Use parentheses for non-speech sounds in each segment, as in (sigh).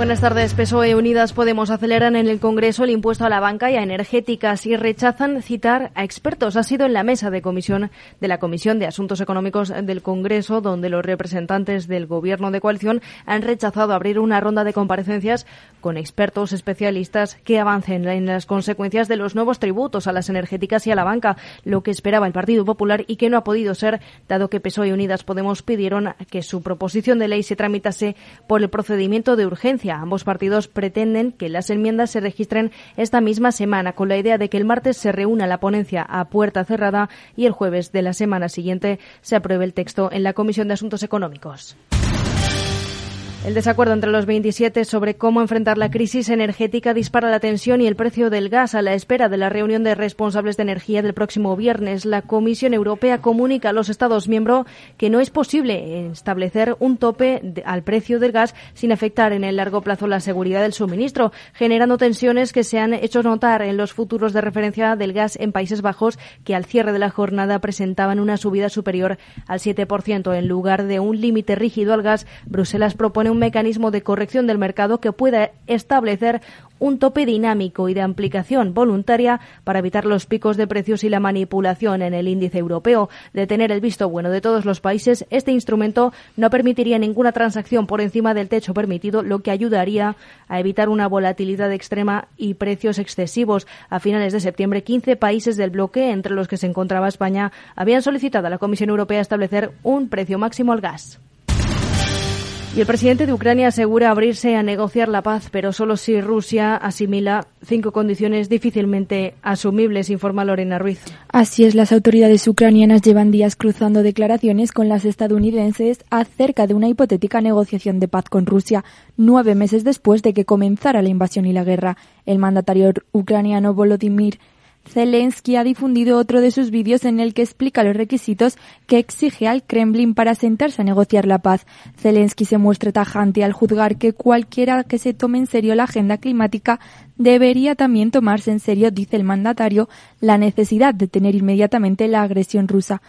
Buenas tardes. PSOE Unidas Podemos aceleran en el Congreso el impuesto a la banca y a energéticas y rechazan citar a expertos. Ha sido en la mesa de comisión de la Comisión de Asuntos Económicos del Congreso donde los representantes del Gobierno de coalición han rechazado abrir una ronda de comparecencias con expertos especialistas que avancen en las consecuencias de los nuevos tributos a las energéticas y a la banca, lo que esperaba el Partido Popular y que no ha podido ser, dado que PSOE Unidas Podemos pidieron que su proposición de ley se tramitase por el procedimiento de urgencia Ambos partidos pretenden que las enmiendas se registren esta misma semana, con la idea de que el martes se reúna la ponencia a puerta cerrada y el jueves de la semana siguiente se apruebe el texto en la Comisión de Asuntos Económicos. El desacuerdo entre los 27 sobre cómo enfrentar la crisis energética dispara la tensión y el precio del gas a la espera de la reunión de responsables de energía del próximo viernes. La Comisión Europea comunica a los Estados miembros que no es posible establecer un tope al precio del gas sin afectar en el largo plazo la seguridad del suministro, generando tensiones que se han hecho notar en los futuros de referencia del gas en Países Bajos, que al cierre de la jornada presentaban una subida superior al 7%. En lugar de un límite rígido al gas, Bruselas propone un mecanismo de corrección del mercado que pueda establecer un tope dinámico y de aplicación voluntaria para evitar los picos de precios y la manipulación en el índice europeo. De tener el visto bueno de todos los países, este instrumento no permitiría ninguna transacción por encima del techo permitido, lo que ayudaría a evitar una volatilidad extrema y precios excesivos. A finales de septiembre, 15 países del bloque, entre los que se encontraba España, habían solicitado a la Comisión Europea establecer un precio máximo al gas. Y el presidente de Ucrania asegura abrirse a negociar la paz, pero solo si Rusia asimila cinco condiciones difícilmente asumibles, informa Lorena Ruiz. Así es, las autoridades ucranianas llevan días cruzando declaraciones con las estadounidenses acerca de una hipotética negociación de paz con Rusia, nueve meses después de que comenzara la invasión y la guerra. El mandatario ucraniano Volodymyr Zelensky ha difundido otro de sus vídeos en el que explica los requisitos que exige al Kremlin para sentarse a negociar la paz. Zelensky se muestra tajante al juzgar que cualquiera que se tome en serio la agenda climática debería también tomarse en serio, dice el mandatario, la necesidad de tener inmediatamente la agresión rusa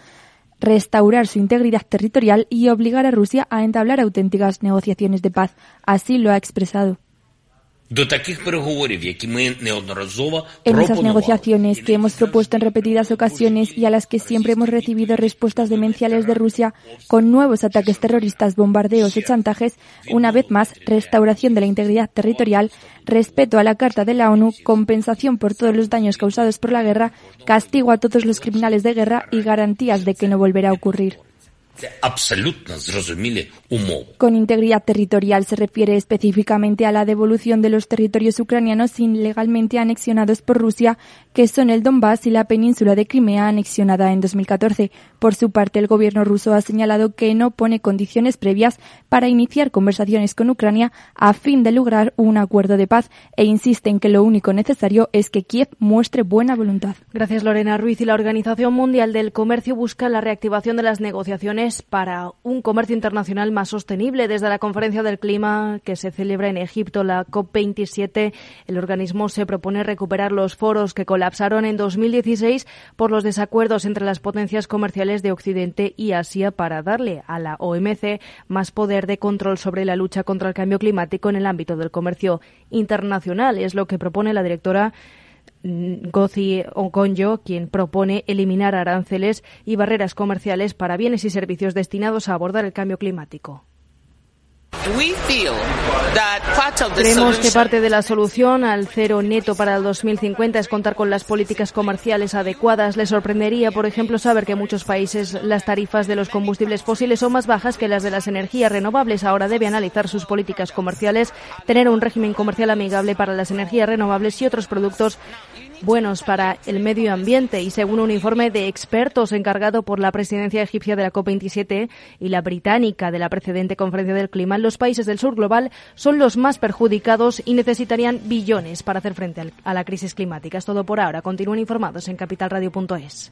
restaurar su integridad territorial y obligar a Rusia a entablar auténticas negociaciones de paz. Así lo ha expresado. En esas negociaciones que hemos propuesto en repetidas ocasiones y a las que siempre hemos recibido respuestas demenciales de Rusia con nuevos ataques terroristas, bombardeos y chantajes, una vez más, restauración de la integridad territorial, respeto a la Carta de la ONU, compensación por todos los daños causados por la guerra, castigo a todos los criminales de guerra y garantías de que no volverá a ocurrir. Con integridad territorial se refiere específicamente a la devolución de los territorios ucranianos ilegalmente anexionados por Rusia, que son el Donbass y la península de Crimea anexionada en 2014. Por su parte, el gobierno ruso ha señalado que no pone condiciones previas para iniciar conversaciones con Ucrania a fin de lograr un acuerdo de paz e insiste en que lo único necesario es que Kiev muestre buena voluntad. Gracias, Lorena Ruiz. Y la Organización Mundial del Comercio busca la reactivación de las negociaciones para un comercio internacional más sostenible. Desde la conferencia del clima que se celebra en Egipto, la COP27, el organismo se propone recuperar los foros que colapsaron en 2016 por los desacuerdos entre las potencias comerciales de Occidente y Asia para darle a la OMC más poder de control sobre la lucha contra el cambio climático en el ámbito del comercio internacional. Es lo que propone la directora Gozi Okonjo, quien propone eliminar aranceles y barreras comerciales para bienes y servicios destinados a abordar el cambio climático. Creemos que parte de la solución al cero neto para el 2050 es contar con las políticas comerciales adecuadas. Le sorprendería, por ejemplo, saber que en muchos países las tarifas de los combustibles fósiles son más bajas que las de las energías renovables. Ahora debe analizar sus políticas comerciales, tener un régimen comercial amigable para las energías renovables y otros productos buenos para el medio ambiente y según un informe de expertos encargado por la presidencia egipcia de la COP27 y la británica de la precedente conferencia del clima, los países del sur global son los más perjudicados y necesitarían billones para hacer frente a la crisis climática. Es todo por ahora. Continúen informados en capitalradio.es.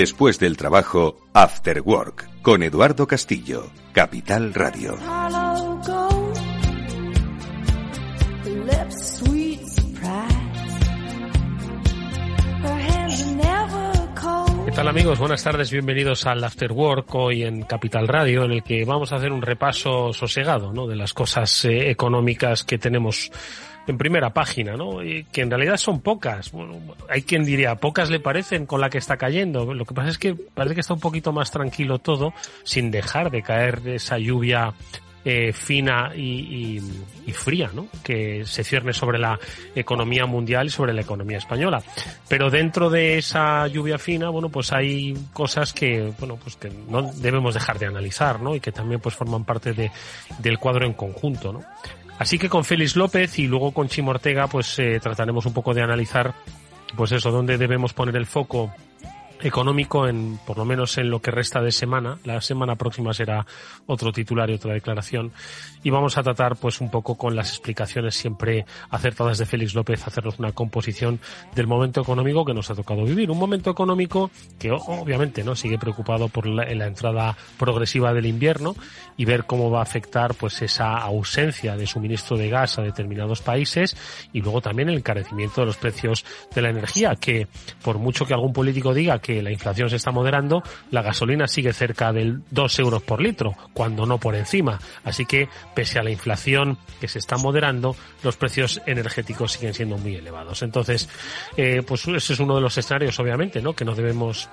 Después del trabajo, After Work, con Eduardo Castillo, Capital Radio. ¿Qué tal amigos? Buenas tardes, bienvenidos al After Work hoy en Capital Radio, en el que vamos a hacer un repaso sosegado ¿no? de las cosas eh, económicas que tenemos en primera página, ¿no? Que en realidad son pocas. Bueno, hay quien diría, pocas le parecen con la que está cayendo. Lo que pasa es que parece que está un poquito más tranquilo todo, sin dejar de caer esa lluvia eh, fina y, y, fría, ¿no? Que se cierne sobre la economía mundial y sobre la economía española. Pero dentro de esa lluvia fina, bueno, pues hay cosas que, bueno, pues que no debemos dejar de analizar, ¿no? Y que también pues forman parte de, del cuadro en conjunto, ¿no? Así que con Félix López y luego con Chimo Ortega, pues eh, trataremos un poco de analizar, pues eso, dónde debemos poner el foco económico en por lo menos en lo que resta de semana. La semana próxima será otro titular y otra declaración y vamos a tratar pues un poco con las explicaciones siempre acertadas de Félix López, hacernos una composición del momento económico que nos ha tocado vivir. Un momento económico que obviamente no sigue preocupado por la, la entrada progresiva del invierno y ver cómo va a afectar pues esa ausencia de suministro de gas a determinados países y luego también el encarecimiento de los precios de la energía que por mucho que algún político diga que la inflación se está moderando, la gasolina sigue cerca del 2 euros por litro, cuando no por encima. Así que pese a la inflación que se está moderando, los precios energéticos siguen siendo muy elevados. Entonces, eh, pues ese es uno de los escenarios, obviamente, ¿no? Que no debemos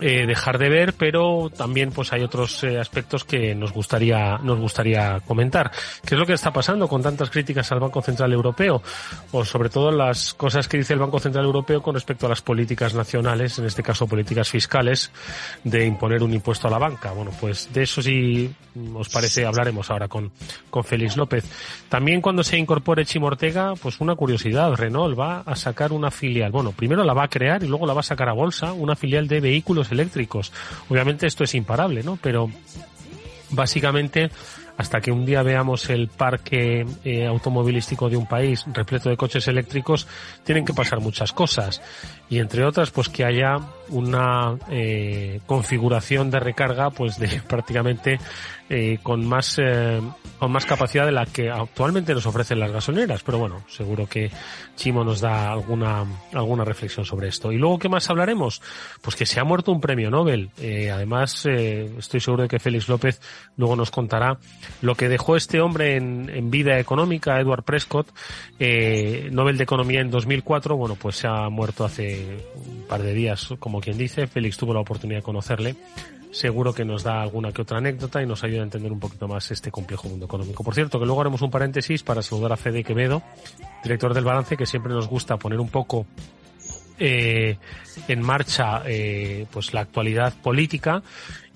eh, dejar de ver, pero también pues hay otros eh, aspectos que nos gustaría nos gustaría comentar. ¿Qué es lo que está pasando con tantas críticas al Banco Central Europeo? O sobre todo las cosas que dice el Banco Central Europeo con respecto a las políticas nacionales, en este caso políticas fiscales, de imponer un impuesto a la banca. Bueno, pues de eso sí os parece hablaremos ahora con, con Félix López. También cuando se incorpore Chimortega, pues una curiosidad, Renault va a sacar una filial. Bueno, primero la va a crear y luego la va a sacar a bolsa, una filial de vehículos eléctricos. Obviamente esto es imparable, ¿no? Pero básicamente hasta que un día veamos el parque eh, automovilístico de un país repleto de coches eléctricos, tienen que pasar muchas cosas. Y entre otras, pues que haya una eh, configuración de recarga, pues de (laughs) prácticamente eh, con más eh, con más capacidad de la que actualmente nos ofrecen las gasolineras. Pero bueno, seguro que Chimo nos da alguna alguna reflexión sobre esto. Y luego, ¿qué más hablaremos? Pues que se ha muerto un premio Nobel. además, estoy seguro de que Félix López luego nos contará lo que dejó este hombre en, en vida económica, Edward Prescott, Nobel de Economía en 2004. Bueno, pues se ha muerto hace un par de días, como quien dice. Félix tuvo la oportunidad de conocerle. Seguro que nos da alguna que otra anécdota y nos ayuda a entender un poquito más este complejo mundo económico. Por cierto, que luego haremos un paréntesis para saludar a Fede Quevedo, director del balance, que siempre nos gusta poner un poco eh, en marcha eh, pues la actualidad política.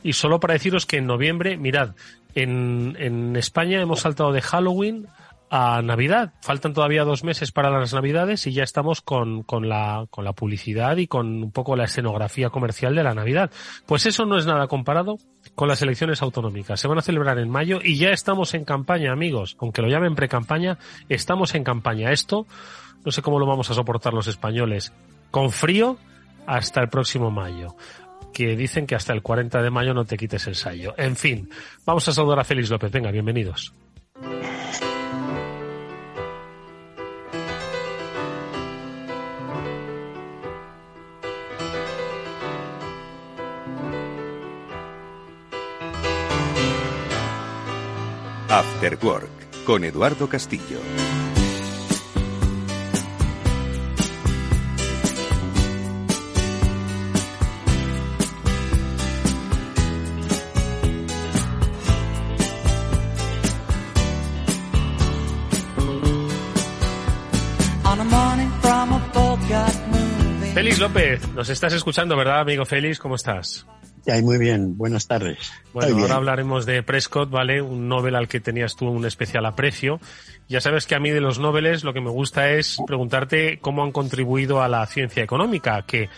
Y solo para deciros que en noviembre, mirad, en, en España hemos saltado de Halloween a Navidad. Faltan todavía dos meses para las Navidades y ya estamos con, con, la, con la publicidad y con un poco la escenografía comercial de la Navidad. Pues eso no es nada comparado con las elecciones autonómicas. Se van a celebrar en mayo y ya estamos en campaña, amigos. Aunque lo llamen pre-campaña, estamos en campaña. Esto no sé cómo lo vamos a soportar los españoles. Con frío hasta el próximo mayo que dicen que hasta el 40 de mayo no te quites el sallo. En fin, vamos a saludar a Félix López. Venga, bienvenidos. After Work con Eduardo Castillo. Félix López, nos estás escuchando, ¿verdad, amigo Félix? ¿Cómo estás? Muy bien, buenas tardes. Bueno, ahora hablaremos de Prescott, ¿vale? Un Nobel al que tenías tú un especial aprecio. Ya sabes que a mí de los Nobeles lo que me gusta es preguntarte cómo han contribuido a la ciencia económica, que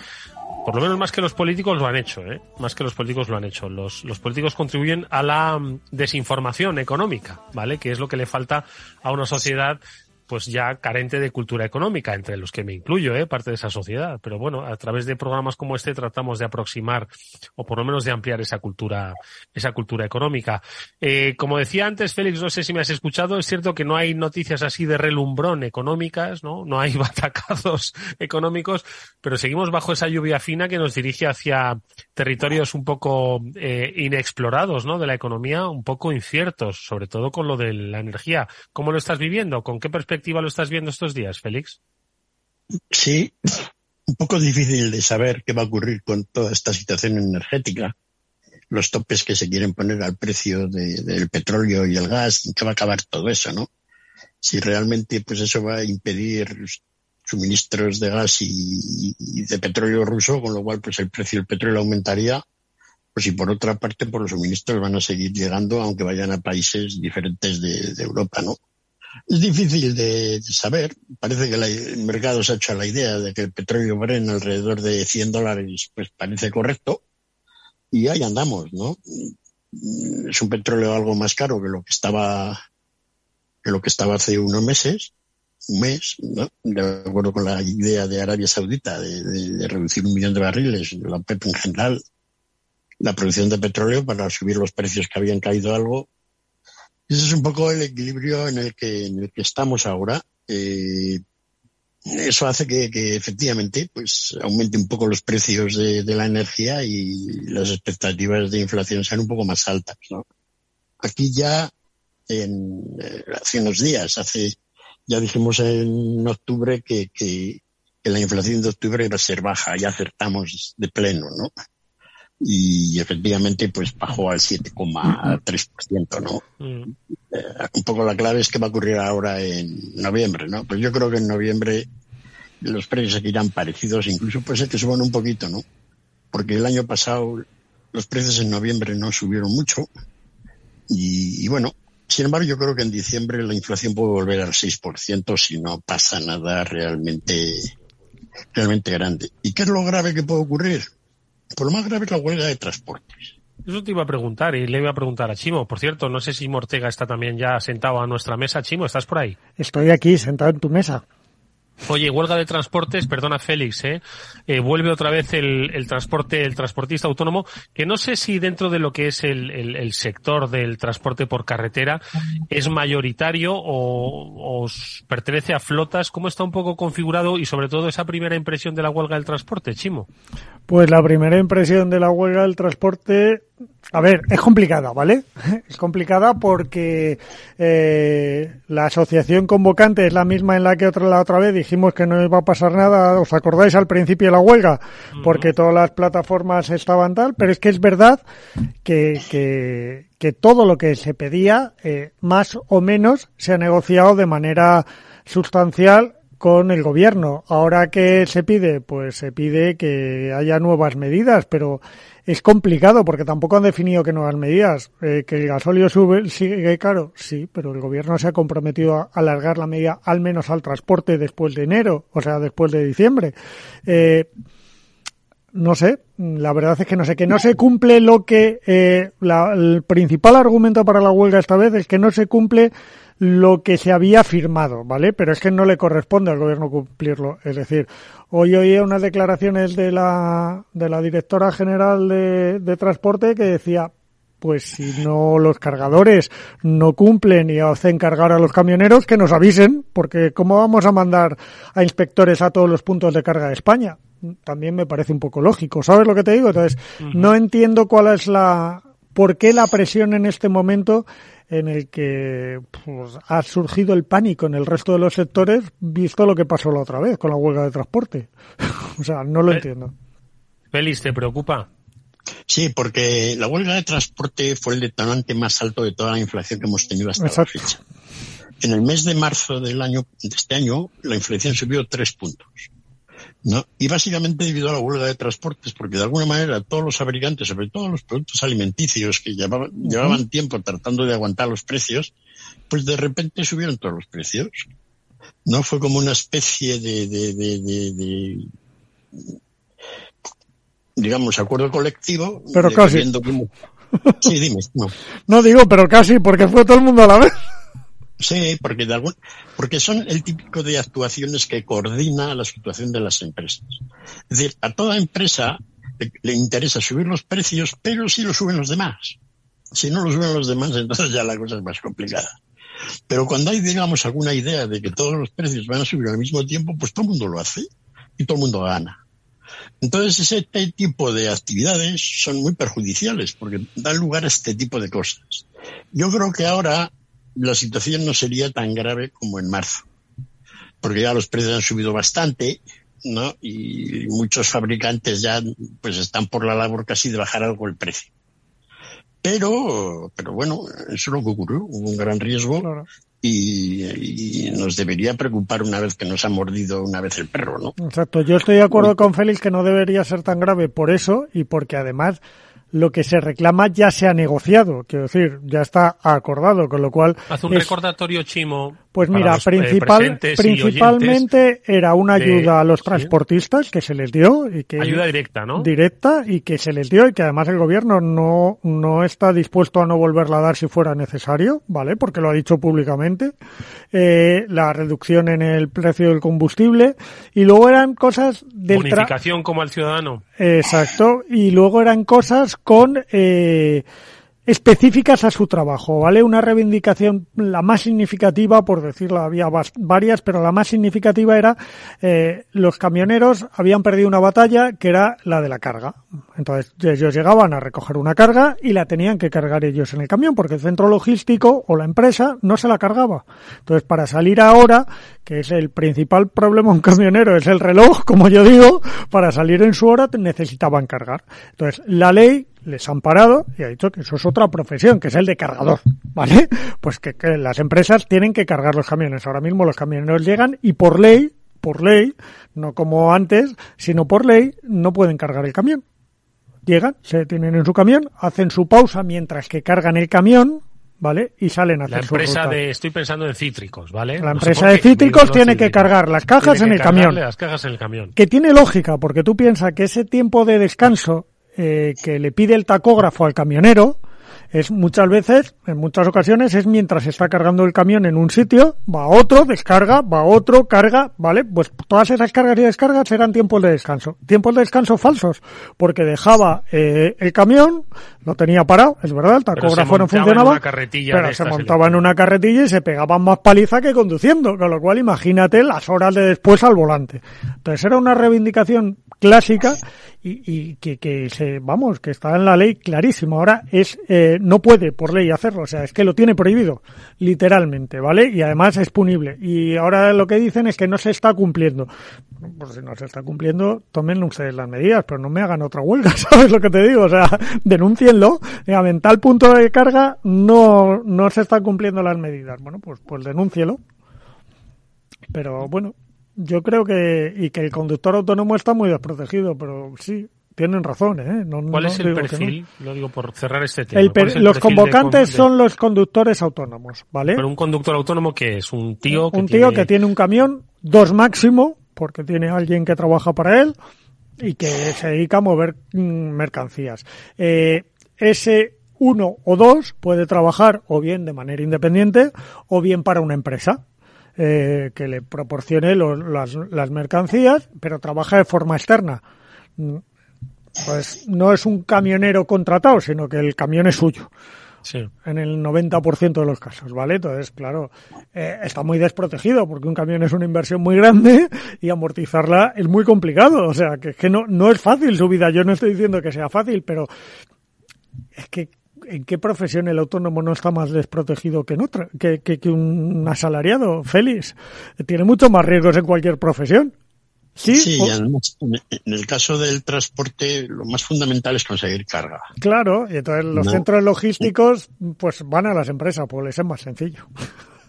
por lo menos más que los políticos lo han hecho, ¿eh? Más que los políticos lo han hecho. Los, los políticos contribuyen a la mm, desinformación económica, ¿vale? Que es lo que le falta a una sociedad pues ya carente de cultura económica, entre los que me incluyo, ¿eh? parte de esa sociedad. Pero bueno, a través de programas como este tratamos de aproximar o por lo menos de ampliar esa cultura, esa cultura económica. Eh, como decía antes, Félix, no sé si me has escuchado, es cierto que no hay noticias así de relumbrón económicas, ¿no? No hay (laughs) batacazos económicos, pero seguimos bajo esa lluvia fina que nos dirige hacia territorios un poco eh, inexplorados, ¿no? De la economía, un poco inciertos, sobre todo con lo de la energía. ¿Cómo lo estás viviendo? ¿Con qué perspectiva lo estás viendo estos días, Félix? Sí, un poco difícil de saber qué va a ocurrir con toda esta situación energética, los topes que se quieren poner al precio del petróleo y el gas, qué va a acabar todo eso, ¿no? Si realmente pues eso va a impedir suministros de gas y, de petróleo ruso, con lo cual pues el precio del petróleo aumentaría, pues y por otra parte por pues, los suministros van a seguir llegando aunque vayan a países diferentes de Europa, ¿no? Es difícil de saber. Parece que el mercado se ha hecho la idea de que el petróleo Bren alrededor de 100 dólares, pues parece correcto. Y ahí andamos, ¿no? Es un petróleo algo más caro que lo que estaba, que lo que estaba hace unos meses, un mes, ¿no? De acuerdo con la idea de Arabia Saudita de, reducir un millón de barriles, la OPEP en general, la producción de petróleo para subir los precios que habían caído algo ese es un poco el equilibrio en el que, en el que estamos ahora. Eh, eso hace que, efectivamente pues aumente un poco los precios de, de, la energía y las expectativas de inflación sean un poco más altas. ¿no? Aquí ya en, eh, hace unos días, hace ya dijimos en octubre que, que, que la inflación de octubre iba a ser baja, ya acertamos de pleno, ¿no? Y efectivamente pues bajó al 7,3%, ¿no? Mm. Eh, un poco la clave es qué va a ocurrir ahora en noviembre, ¿no? Pues yo creo que en noviembre los precios seguirán parecidos, incluso puede ser que suban un poquito, ¿no? Porque el año pasado los precios en noviembre no subieron mucho y, y bueno, sin embargo yo creo que en diciembre la inflación puede volver al 6% si no pasa nada realmente realmente grande. ¿Y qué es lo grave que puede ocurrir? Por lo más grave es la huelga de transportes. Eso te iba a preguntar y le iba a preguntar a Chimo. Por cierto, no sé si Mortega está también ya sentado a nuestra mesa. Chimo, ¿estás por ahí? Estoy aquí sentado en tu mesa. Oye, huelga de transportes, perdona Félix, ¿eh? eh vuelve otra vez el, el, transporte, el transportista autónomo, que no sé si dentro de lo que es el, el, el sector del transporte por carretera es mayoritario o, o, pertenece a flotas. ¿Cómo está un poco configurado y sobre todo esa primera impresión de la huelga del transporte, Chimo? Pues la primera impresión de la huelga del transporte a ver, es complicada, ¿vale? (laughs) Es complicada porque eh, la asociación convocante es la misma en la que otra, la otra vez dijimos que no iba a pasar nada, ¿os acordáis al principio de la huelga? Porque todas las plataformas estaban tal, pero es que es verdad que, que, que todo lo que se pedía, eh, más o menos, se ha negociado de manera sustancial con el gobierno. Ahora que se pide, pues se pide que haya nuevas medidas, pero es complicado porque tampoco han definido qué nuevas medidas. Eh, que el gasóleo sube, sigue caro, sí, pero el gobierno se ha comprometido a alargar la medida al menos al transporte después de enero, o sea, después de diciembre. Eh, no sé, la verdad es que no sé, que no se cumple lo que, eh, la, el principal argumento para la huelga esta vez es que no se cumple lo que se había firmado, ¿vale? Pero es que no le corresponde al gobierno cumplirlo. Es decir, hoy oí unas declaraciones de la, de la directora general de, de transporte que decía, pues si no los cargadores no cumplen y hacen cargar a los camioneros, que nos avisen, porque ¿cómo vamos a mandar a inspectores a todos los puntos de carga de España? También me parece un poco lógico. ¿Sabes lo que te digo? Entonces, no entiendo cuál es la, por qué la presión en este momento en el que pues, ha surgido el pánico en el resto de los sectores, visto lo que pasó la otra vez con la huelga de transporte. (laughs) o sea, no lo entiendo. Félix, ¿te preocupa? Sí, porque la huelga de transporte fue el detonante más alto de toda la inflación que hemos tenido hasta la fecha. En el mes de marzo del año, de este año, la inflación subió tres puntos. ¿No? Y básicamente debido a la huelga de transportes, porque de alguna manera todos los fabricantes, sobre todo los productos alimenticios que llevaban, llevaban tiempo tratando de aguantar los precios, pues de repente subieron todos los precios. No fue como una especie de, de, de, de digamos, acuerdo colectivo. Pero casi. (laughs) Sí, dime. No. no digo, pero casi, porque fue todo el mundo a la vez. Sí, porque, de algún, porque son el típico de actuaciones que coordina la situación de las empresas. Es decir, a toda empresa le, interesa subir los precios, pero si lo suben los demás. Si no lo suben los demás, (laughs) entonces ya la cosa es más complicada. Pero cuando hay, digamos, alguna idea de que todos los precios van a subir al mismo tiempo, pues todo el mundo lo hace y todo el mundo gana. Entonces ese tipo de actividades son muy perjudiciales porque dan lugar a este tipo de cosas. Yo creo que ahora la situación no sería tan grave como en marzo, porque ya los precios han subido bastante, ¿no? Y muchos fabricantes ya pues están por la labor casi de bajar algo el precio. Pero, pero bueno, eso es lo que ocurrió, hubo un gran riesgo y, y, nos debería preocupar una vez que nos ha mordido una vez el perro, ¿no? Exacto, yo estoy de acuerdo con Félix que no debería ser tan grave por eso y porque además lo que se reclama ya se ha negociado, quiero decir, ya está acordado, con lo cual... Hace un recordatorio, Chimo. Pues mira, eh, principal, principalmente era una ayuda a los transportistas que se les dio y que... Ayuda directa, ¿no? Directa y que se les dio y que además el gobierno no, no está dispuesto a no volverla a dar si fuera necesario, ¿vale? Porque lo ha dicho públicamente. Eh, la reducción en el precio del combustible y luego eran cosas de... Bonificación como al ciudadano. Exacto. Y luego eran cosas con eh, específicas a su trabajo, ¿vale? Una reivindicación, la más significativa, por decirlo, había varias, pero la más significativa era eh, los camioneros habían perdido una batalla que era la de la carga. Entonces ellos llegaban a recoger una carga y la tenían que cargar ellos en el camión porque el centro logístico o la empresa no se la cargaba. Entonces para salir ahora, que es el principal problema un camionero, es el reloj, como yo digo, para salir en su hora necesitaban cargar. Entonces la ley les han parado y ha dicho que eso es otra profesión, que es el de cargador, ¿vale? (laughs) Pues que, las empresas tienen que cargar los camiones. Ahora mismo los camioneros llegan y por ley, por ley, no como antes, sino por ley, no pueden cargar el camión. Llegan, se detienen en su camión, hacen su pausa mientras que cargan el camión, ¿vale? Y salen a hacer La empresa de, estoy pensando en cítricos, ¿vale? La empresa de cítricos tiene que cargar las cajas en el camión. Las cajas en el camión. Que tiene lógica, porque tú piensas que ese tiempo de descanso eh, que le pide el tacógrafo al camionero es muchas veces, en muchas ocasiones, es mientras está cargando el camión en un sitio, va a otro, descarga, va a otro, carga, ¿vale? Pues todas esas cargas y descargas eran tiempos de descanso. Tiempos de descanso falsos, porque dejaba eh, el camión, lo tenía parado, es verdad, el tacógrafo no funcionaba, pero se montaba en una carretilla y se pegaban más paliza que conduciendo, con lo cual imagínate las horas de después al volante. Entonces era una reivindicación clásica y, y que, que, se, vamos, que está en la ley clarísimo. Ahora es, eh, no puede por ley hacerlo, o sea, es que lo tiene prohibido, literalmente, ¿vale? Y además es punible. Y ahora lo que dicen es que no se está cumpliendo. Pues si no se está cumpliendo, tomen ustedes las medidas, pero no me hagan otra huelga, (laughs) ¿sabes lo que te digo? O sea, denúncienlo. En tal punto de carga no, no se están cumpliendo las medidas. Bueno, pues, pues denúncielo. Pero bueno, yo creo que, y que el conductor autónomo está muy desprotegido, pero sí, tienen razón, ¿eh? ¿Cuál es el perfil? Lo digo por cerrar este tema. los convocantes son los conductores autónomos, ¿vale? Pero un conductor autónomo que es un tío que Un tío que tiene un camión, dos máximo, porque tiene alguien que trabaja para él y que se dedica a mover mm, mercancías. Eh, ese uno o dos puede trabajar o bien de manera independiente o bien para una empresa. Eh, que le proporcione las, las, mercancías, pero trabaja de forma externa. Pues no es un camionero contratado, sino que el camión es suyo. Sí. En el 90% de los casos, ¿vale? Entonces, claro, eh, está muy desprotegido porque un camión es una inversión muy grande y amortizarla es muy complicado. O sea, que, que no, no es fácil su vida. Yo no estoy diciendo que sea fácil, pero es que ¿en qué profesión el autónomo no está más desprotegido que en otra, que, que, un asalariado? Félix, tiene mucho más riesgos en cualquier profesión. Sí, y además, en el caso del transporte, lo más fundamental es conseguir carga. Claro, y entonces los centros logísticos, pues van a las empresas, pues les es más sencillo.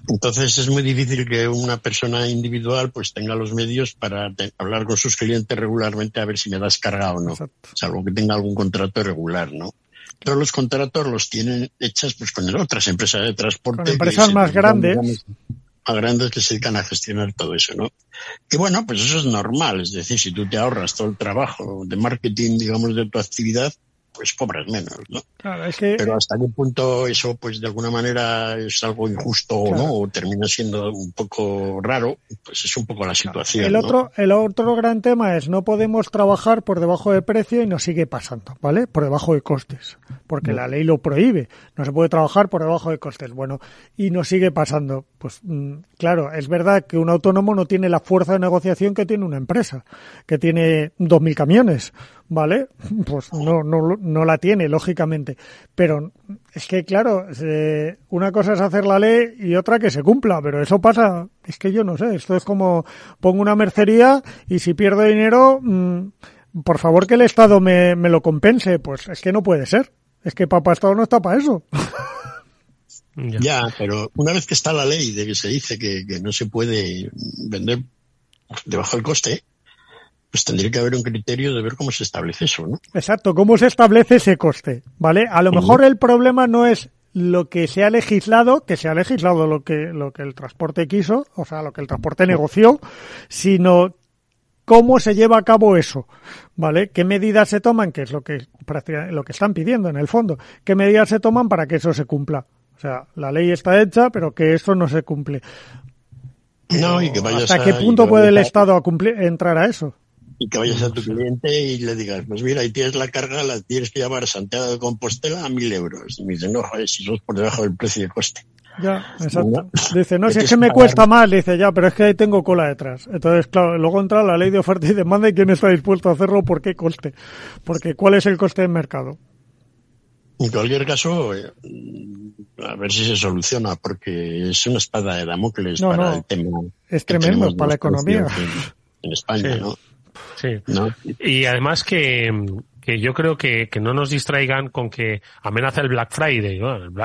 Entonces es muy difícil que una persona individual pues tenga los medios para hablar con sus clientes regularmente a ver si me das carga o no. Salvo que tenga algún contrato regular, ¿no? Todos los contratos los tienen hechas pues con otras empresas de transporte. Con empresas más grandes. Más grandes que se dedican a gestionar todo eso, ¿no? Que bueno, pues eso es normal. Es decir, si tú te ahorras todo el trabajo de marketing, digamos, de tu actividad, pues cobras menos, ¿no? Pero hasta qué punto eso, pues de alguna manera es algo injusto o no, o termina siendo un poco raro, pues es un poco la situación. El otro, el otro gran tema es no podemos trabajar por debajo de precio y nos sigue pasando, ¿vale? Por debajo de costes, porque la ley lo prohíbe. No se puede trabajar por debajo de costes. Bueno, y nos sigue pasando. Pues mm, claro, es verdad que un autónomo no tiene la fuerza de negociación que tiene una empresa, que tiene dos mil camiones ¿vale? Pues no, no, no la tiene, lógicamente. Pero es que, claro, una cosa es hacer la ley y otra que se cumpla, pero eso pasa, es que yo no sé, esto es como pongo una mercería y si pierdo dinero, mm, por favor que el Estado me, me lo compense, pues es que no puede ser. Es que papá Estado no está para eso. Ya, pero una vez que está la ley de que se dice que, que no se puede vender debajo del coste, pues tendría que haber un criterio de ver cómo se establece eso, ¿no? Exacto, cómo se establece ese coste, ¿vale? A lo mejor el problema no es lo que se ha legislado, que se ha legislado lo que, lo que el transporte quiso, o sea, lo que el transporte negoció, sino cómo se lleva a cabo eso, ¿vale? ¿Qué medidas se toman? Que es lo que, lo que están pidiendo en el fondo. ¿Qué medidas se toman para que eso se cumpla? O sea, la ley está hecha, pero que eso no se cumple. No, y que ¿Hasta qué punto puede el Estado a cumplir, entrar a eso? Y que vayas a tu cliente y le digas, pues mira, ahí tienes la carga, la tienes que llevar a Santiago de Compostela a mil euros. Y me dicen, no, joder, si sos por debajo del precio de coste. Ya, exacto. Dice, no, (laughs) si es que me cuesta más, dice, ya, pero es que ahí tengo cola detrás. Entonces, claro, luego entra la ley de oferta y demanda y quién está dispuesto a hacerlo, por qué coste. Porque cuál es el coste del mercado. En cualquier caso, eh, a ver si se soluciona, porque es una espada de Damocles para el tema. Es tremendo para la economía. En, España, ¿no? Sí. Y además que, que yo creo que, que, no nos distraigan con que amenaza el Black Friday.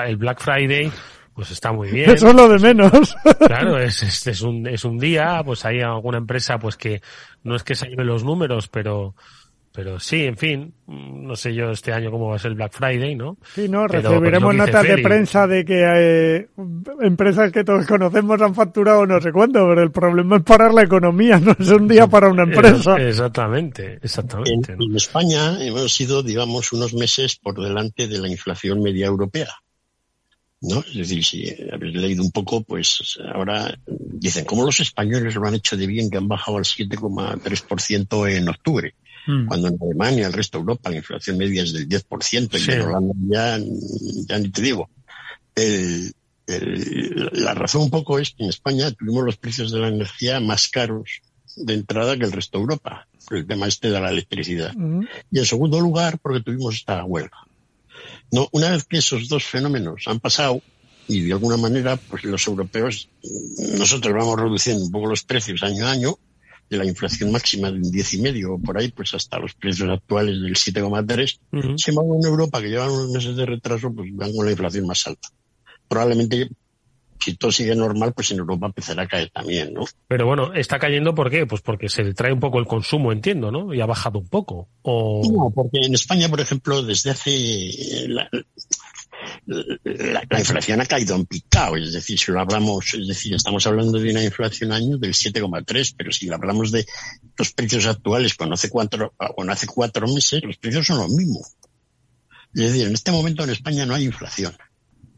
el Black Friday pues está muy bien. Eso es lo de menos. (laughs) Claro, es, es, es, un, es un día, pues hay alguna empresa pues que no es que se lleve los números, pero pero sí, en fin, no sé yo este año cómo va a ser el Black Friday, ¿no? Sí, no, recibiremos notas de prensa de que eh, empresas que todos conocemos han facturado no sé cuánto, pero el problema es parar la economía, (laughs) no es un día para una empresa. Exactamente, exactamente. En, España hemos sido, digamos, unos meses por delante de la inflación media europea. ¿no? Es decir, si habéis leído un poco, pues ahora dicen, ¿cómo los españoles lo han hecho de bien que han bajado al 7,3% en octubre? Mm. Cuando en Alemania, el resto de Europa, la inflación media es del 10%, y en Holanda ya, ya ni te digo. El, el, la razón un poco es que en España tuvimos los precios de la energía más caros de entrada que el resto de Europa, por el tema este de la electricidad. Mm. Y en segundo lugar, porque tuvimos esta huelga. No, una vez que esos dos fenómenos han pasado, y de alguna manera, pues los europeos, nosotros vamos reduciendo un poco los precios año a año, de la inflación máxima de un 10,5 o por ahí, pues hasta los precios actuales del 7,3. Uh Sin embargo, en Europa, que llevan unos meses de retraso, pues van con la inflación más alta. Probablemente si todo sigue normal, pues en Europa empezará a caer también, ¿no? Pero bueno, está cayendo ¿por qué? Pues porque se trae un poco el consumo, entiendo, ¿no? Y ha bajado un poco. O... No, porque en España, por ejemplo, desde hace la, la, inflación ha caído en picado, es decir, si lo hablamos, es decir, estamos hablando de una inflación año del 7,3, pero si hablamos de los precios actuales cuando hace cuatro, cuando hace cuatro meses, los precios son los mismos. Es decir, en este momento en España no hay inflación.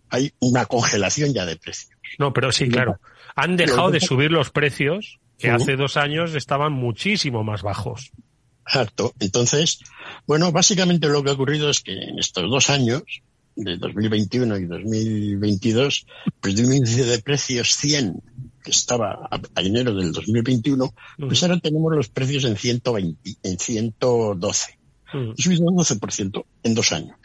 Hay una congelación ya de precios. No, pero sí, claro. Han dejado de subir los precios que hace dos años estaban muchísimo más bajos. Exacto. Entonces, bueno, básicamente lo que ha ocurrido es que en estos dos años de 2021 y 2022, pues de un índice de precios 100 que estaba a, enero del 2021, pues ahora tenemos los precios en 120, en 112. Uh -huh. subido un 12% en dos años.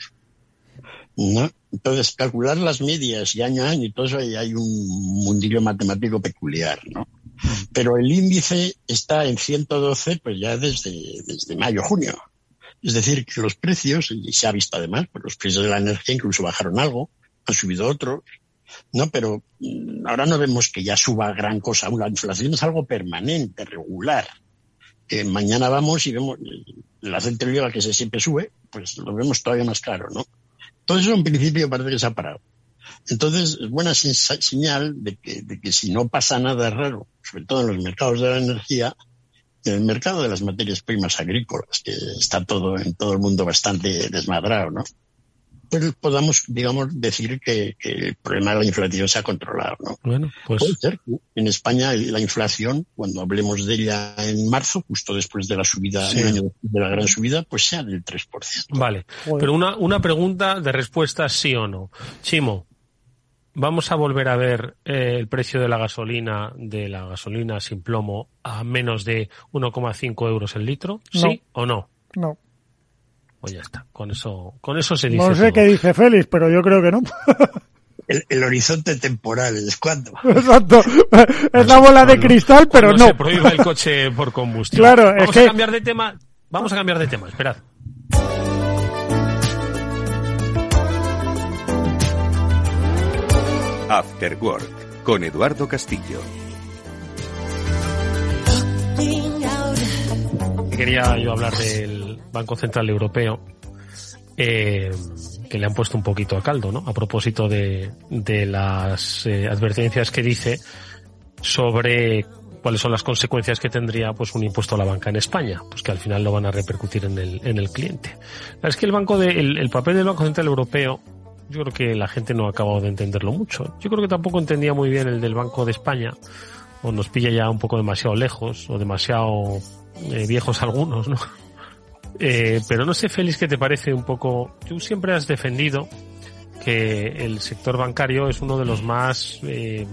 ¿no? Entonces, calcular las medias y año a año y todo eso, ahí hay un mundillo matemático peculiar, ¿no? Pero el índice está en 112, pues ya desde, desde mayo, junio. Es decir, que los precios, y se ha visto además, pues los precios de la energía incluso bajaron algo, han subido otros, ¿no? Pero mm, ahora no vemos que ya suba gran cosa. La inflación es algo permanente, regular. Que mañana vamos y vemos el aceite de que se siempre sube, pues lo vemos todavía más caro, ¿no? Todo eso en principio parece que se ha parado. Entonces, es buena señal de que, de que si no pasa nada raro, sobre todo en los mercados de la energía, en el mercado de las materias primas agrícolas, que está todo en todo el mundo bastante desmadrado, ¿no? pues podamos, digamos, decir que, el problema de la inflación se ha controlado, ¿no? Bueno, pues... Puede ser en España la inflación, cuando hablemos de ella en marzo, justo después de la subida, año de la gran subida, pues sea del 3%. Vale, pero una, una pregunta de respuesta sí o no. Chimo, ¿vamos a volver a ver eh, el precio de la gasolina, de la gasolina sin plomo, a menos de 1,5 euros el litro? ¿Sí o no? No. Pues ya está, con eso, con eso se dice. No sé qué dice Félix, pero yo creo que no. (laughs) El, horizonte temporal es cuando. (laughs) Exacto. Es la bola de cristal, pero no. Se prohíbe el coche por combustión. Claro, Vamos es que... a cambiar de tema. Vamos a cambiar de tema, esperad. After Work con Eduardo Castillo. Quería yo hablar del Banco Central Europeo, eh, que le han puesto un poquito a caldo, ¿no? A propósito de, de las eh, advertencias que dice sobre cuáles son las consecuencias que tendría pues un impuesto a la banca en España, pues que al final lo van a repercutir en el, en el cliente. Es que el banco de, el, papel del Banco Central Europeo, yo creo que la gente no ha acabado de entenderlo mucho. Yo creo que tampoco entendía muy bien el del Banco de España, o nos pilla ya un poco demasiado lejos, o demasiado eh, viejos algunos, ¿no? (laughs) Eh, pero no sé, Félix, ¿qué te parece un poco? Tú siempre has defendido que el sector bancario es uno de los más eh,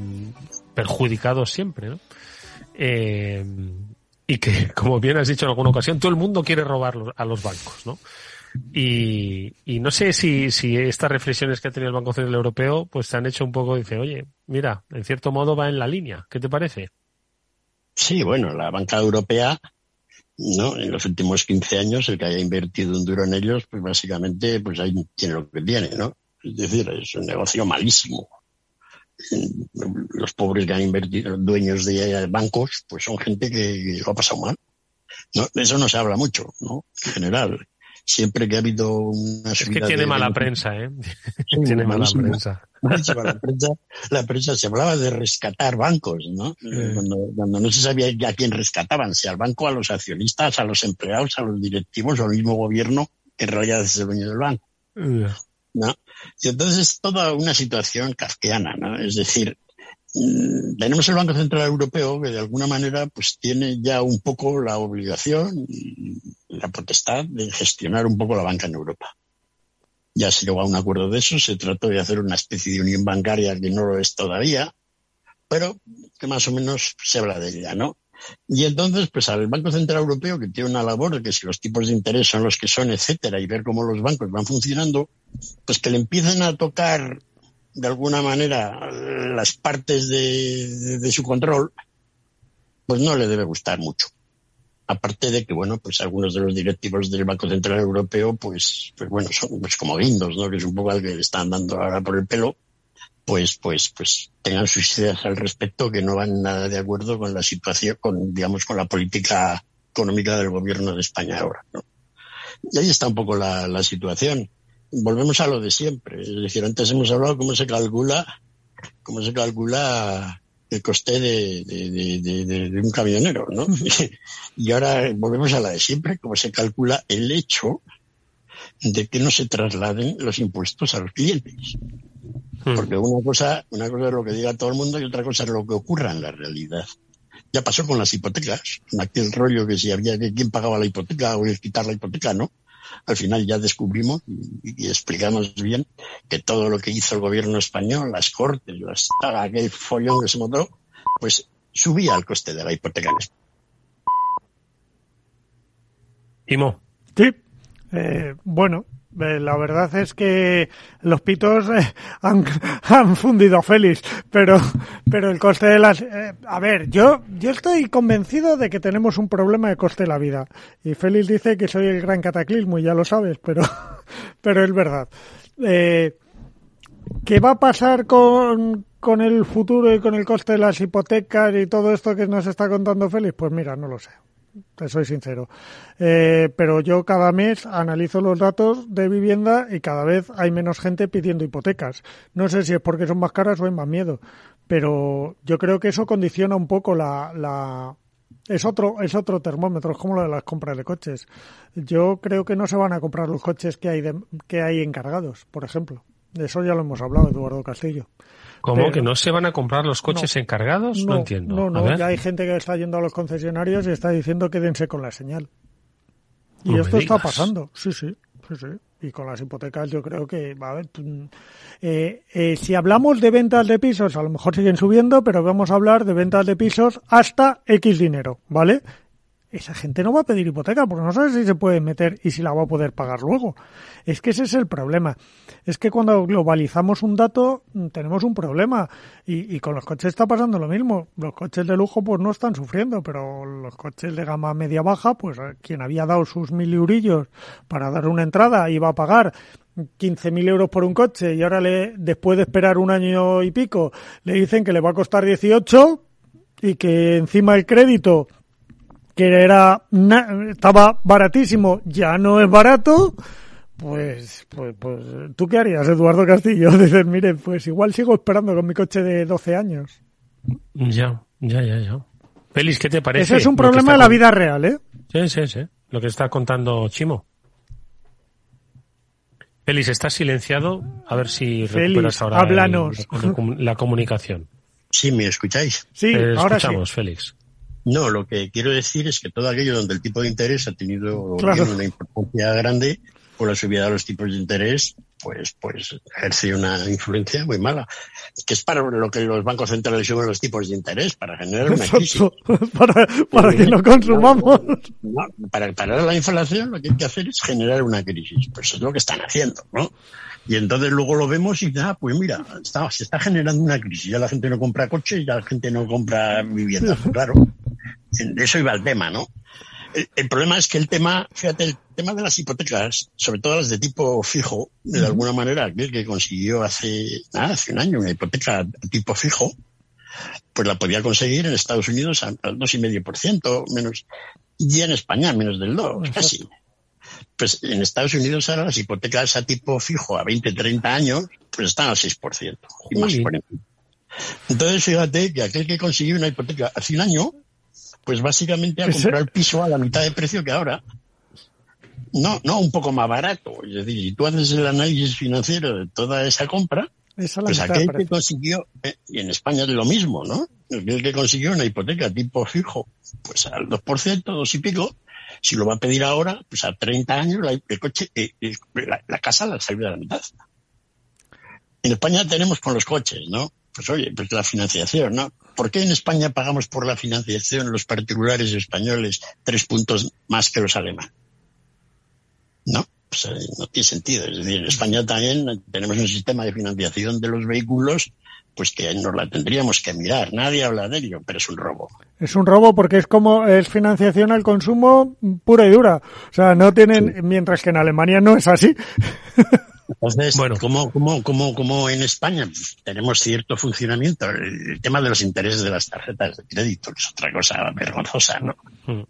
perjudicados siempre, ¿no? Eh, y que, (laughs) como bien has dicho en alguna ocasión, todo el mundo quiere robar a los bancos, ¿no? Y, y no sé si, si estas reflexiones que ha tenido el Banco Central Europeo, pues te han hecho un poco, dice, oye, mira, en cierto modo va en la línea. ¿Qué te parece? Sí, bueno, la banca europea ¿no? En los últimos 15 años, el que haya invertido un duro en ellos, pues básicamente, pues ahí tiene lo que tiene, ¿no? Es decir, es un negocio malísimo. Los pobres que han invertido, dueños de bancos, pues son gente que lo ha pasado mal. No, de eso no se habla mucho, ¿no? En general siempre que ha habido una Es que tiene mala prensa, ¿eh? (laughs) (laughs) tiene mala prensa. La prensa. La prensa se hablaba de rescatar bancos, ¿no? Cuando, no se sabía a quién rescataban, si al banco, a los accionistas, a los empleados, a los directivos o al mismo gobierno, que en realidad es el dueño del banco. ¿no? Y entonces es toda una situación kafkiana, ¿no? Es decir, tenemos el Banco Central Europeo que de alguna manera pues tiene ya un poco la obligación la potestad de gestionar un poco la banca en Europa. Ya se llegó a un acuerdo de eso, se trató de hacer una especie de unión bancaria que no lo es todavía, pero que más o menos se habla de ella, ¿no? Y entonces, pues al Banco Central Europeo, que tiene una labor de que si los tipos de interés son los que son, etcétera, y ver cómo los bancos van funcionando, pues que le empiecen a tocar de alguna manera las partes de, su control, pues no le debe gustar mucho. Aparte de que, bueno, pues algunos de los directivos del Banco Central Europeo, pues, pues bueno, son pues como guindos, ¿no? Que es un poco al que le están dando ahora por el pelo, pues, pues, pues tengan sus ideas al respecto que no van nada de acuerdo con la situación, con, digamos, con la política económica del gobierno de España ahora, ¿no? Y ahí está un poco la, la situación volvemos a lo de siempre. Es decir, antes hemos hablado cómo se calcula, cómo se calcula el coste de, de, un camionero, ¿no? (laughs) y ahora volvemos a la de siempre, cómo se calcula el hecho de que no se trasladen los impuestos a los clientes. Hmm. Porque una cosa, una cosa es lo que diga todo el mundo y otra cosa es lo que ocurra en la realidad. Ya pasó con las hipotecas, en aquel rollo que si había que quién pagaba la hipoteca o quitar la hipoteca, ¿no? Al final ya descubrimos y, explicamos bien que todo lo que hizo el gobierno español, las cortes, las, aquel follón que se montó, pues subía el coste de la hipoteca Timo. Sí. Eh, bueno, la verdad es que los pitos eh, (laughs) han, fundido a Félix, pero, pero el coste de las... Eh, a ver, yo, yo estoy convencido de que tenemos un problema de coste de la vida. Y Félix dice que soy el gran cataclismo y ya lo sabes, pero, (laughs) pero es verdad. ¿Qué va a pasar con, con el futuro y con el coste de las hipotecas y todo esto que nos está contando Félix? Pues mira, no lo sé te soy sincero. Eh, pero yo cada mes analizo los datos de vivienda y cada vez hay menos gente pidiendo hipotecas. No sé si es porque son más caras o hay más miedo, pero yo creo que eso condiciona un poco la, la es otro es otro termómetro, es como lo de las compras de coches. Yo creo que no se van a comprar los coches que hay que hay encargados, por ejemplo. De eso ya lo hemos hablado, Eduardo Castillo. ¿Cómo que no se van a comprar los coches encargados? No, entiendo. No, no, ya hay gente que está yendo a los concesionarios y está diciendo quédense con la señal. Y esto está pasando, sí, sí, sí, sí. Y con las hipotecas yo creo que, a ver, eh, eh, si hablamos de ventas de pisos, a lo mejor siguen subiendo, pero vamos a hablar de ventas de pisos hasta X dinero, ¿vale? Esa gente no va a pedir hipoteca porque no sabe si se puede meter y si la va a poder pagar luego. Es que ese es el problema. Es que cuando globalizamos un dato mm, tenemos un problema y, y con los coches está pasando lo mismo. Los coches de lujo pues no están sufriendo, pero los coches de gama media baja, pues eh, quien había dado sus mil eurillos para dar una entrada iba a pagar 15.000 euros por un coche y ahora le, después de esperar un año y pico le dicen que le va a costar 18 y que encima el crédito que era estaba baratísimo, ya no es barato, pues, pues, pues, ¿tú qué harías, Eduardo Castillo? (laughs) Dices, mire, pues igual sigo esperando con mi coche de 12 años. Ya, ya, ya, ya. Félix, ¿qué te parece? Ese es un problema de la vida real, ¿eh? Sí, sí, sí. Lo que está contando Chimo. Félix, estás silenciado. A ver si recuperas ahora háblanos. la comunicación. Sí, ¿me escucháis? Sí, ahora escuchamos, Félix. No, lo que quiero decir es que todo aquello donde el tipo de interés ha tenido una importancia grande, por la subida de los tipos de interés, pues, pues ejerce una influencia muy mala. Que es para lo que los bancos centrales suben los tipos de interés, para generar una crisis. (laughs) para, para que no consumamos. para parar la inflación lo que hay que hacer es generar una crisis. Pues es lo que están haciendo, ¿no? Y entonces luego lo vemos y ah, pues mira, está, se está generando una crisis. Ya la gente no compra coches, ya la gente no compra vivienda, claro. De eso iba el tema, ¿no? El, problema es que el tema, fíjate, el tema de las hipotecas, sobre todo las de tipo fijo, de alguna manera, aquel que consiguió hace, nada, hace un año una hipoteca tipo fijo, pues la podía conseguir en Estados Unidos al 2,5%, menos, y en España menos del 2, casi pues en Estados Unidos ahora las hipotecas a tipo fijo a 20, 30 años, pues están al 6% y más por encima. Entonces, fíjate que aquel que consiguió una hipoteca hace un año, pues básicamente ha comprado el piso a la mitad de precio que ahora. No, no, un poco más barato. Es decir, si tú haces el análisis financiero de toda esa compra, pues aquel que consiguió, eh, y en España es lo mismo, ¿no? Aquel que consiguió una hipoteca tipo fijo, pues al 2%, dos y pico, si lo va a pedir ahora, pues a 30 años el coche, eh, la, casa la salió a la mitad. En España tenemos con los coches, ¿no? Pues oye, pues la financiación, ¿no? ¿Por qué en España pagamos por la financiación los particulares españoles tres puntos más que los alemanes? ¿No? Pues eh, no tiene sentido. Es decir, en España también tenemos un sistema de financiación de los vehículos pues que nos la tendríamos que mirar. Nadie habla de ello, pero es un robo. Es un robo porque es como es financiación al consumo pura y dura. O sea, no tienen, mientras que en Alemania no es así. (laughs) Entonces, bueno. como, como, como, como en España tenemos cierto funcionamiento, el, tema de los intereses de las tarjetas de crédito, es otra cosa vergonzosa, ¿no? Hmm.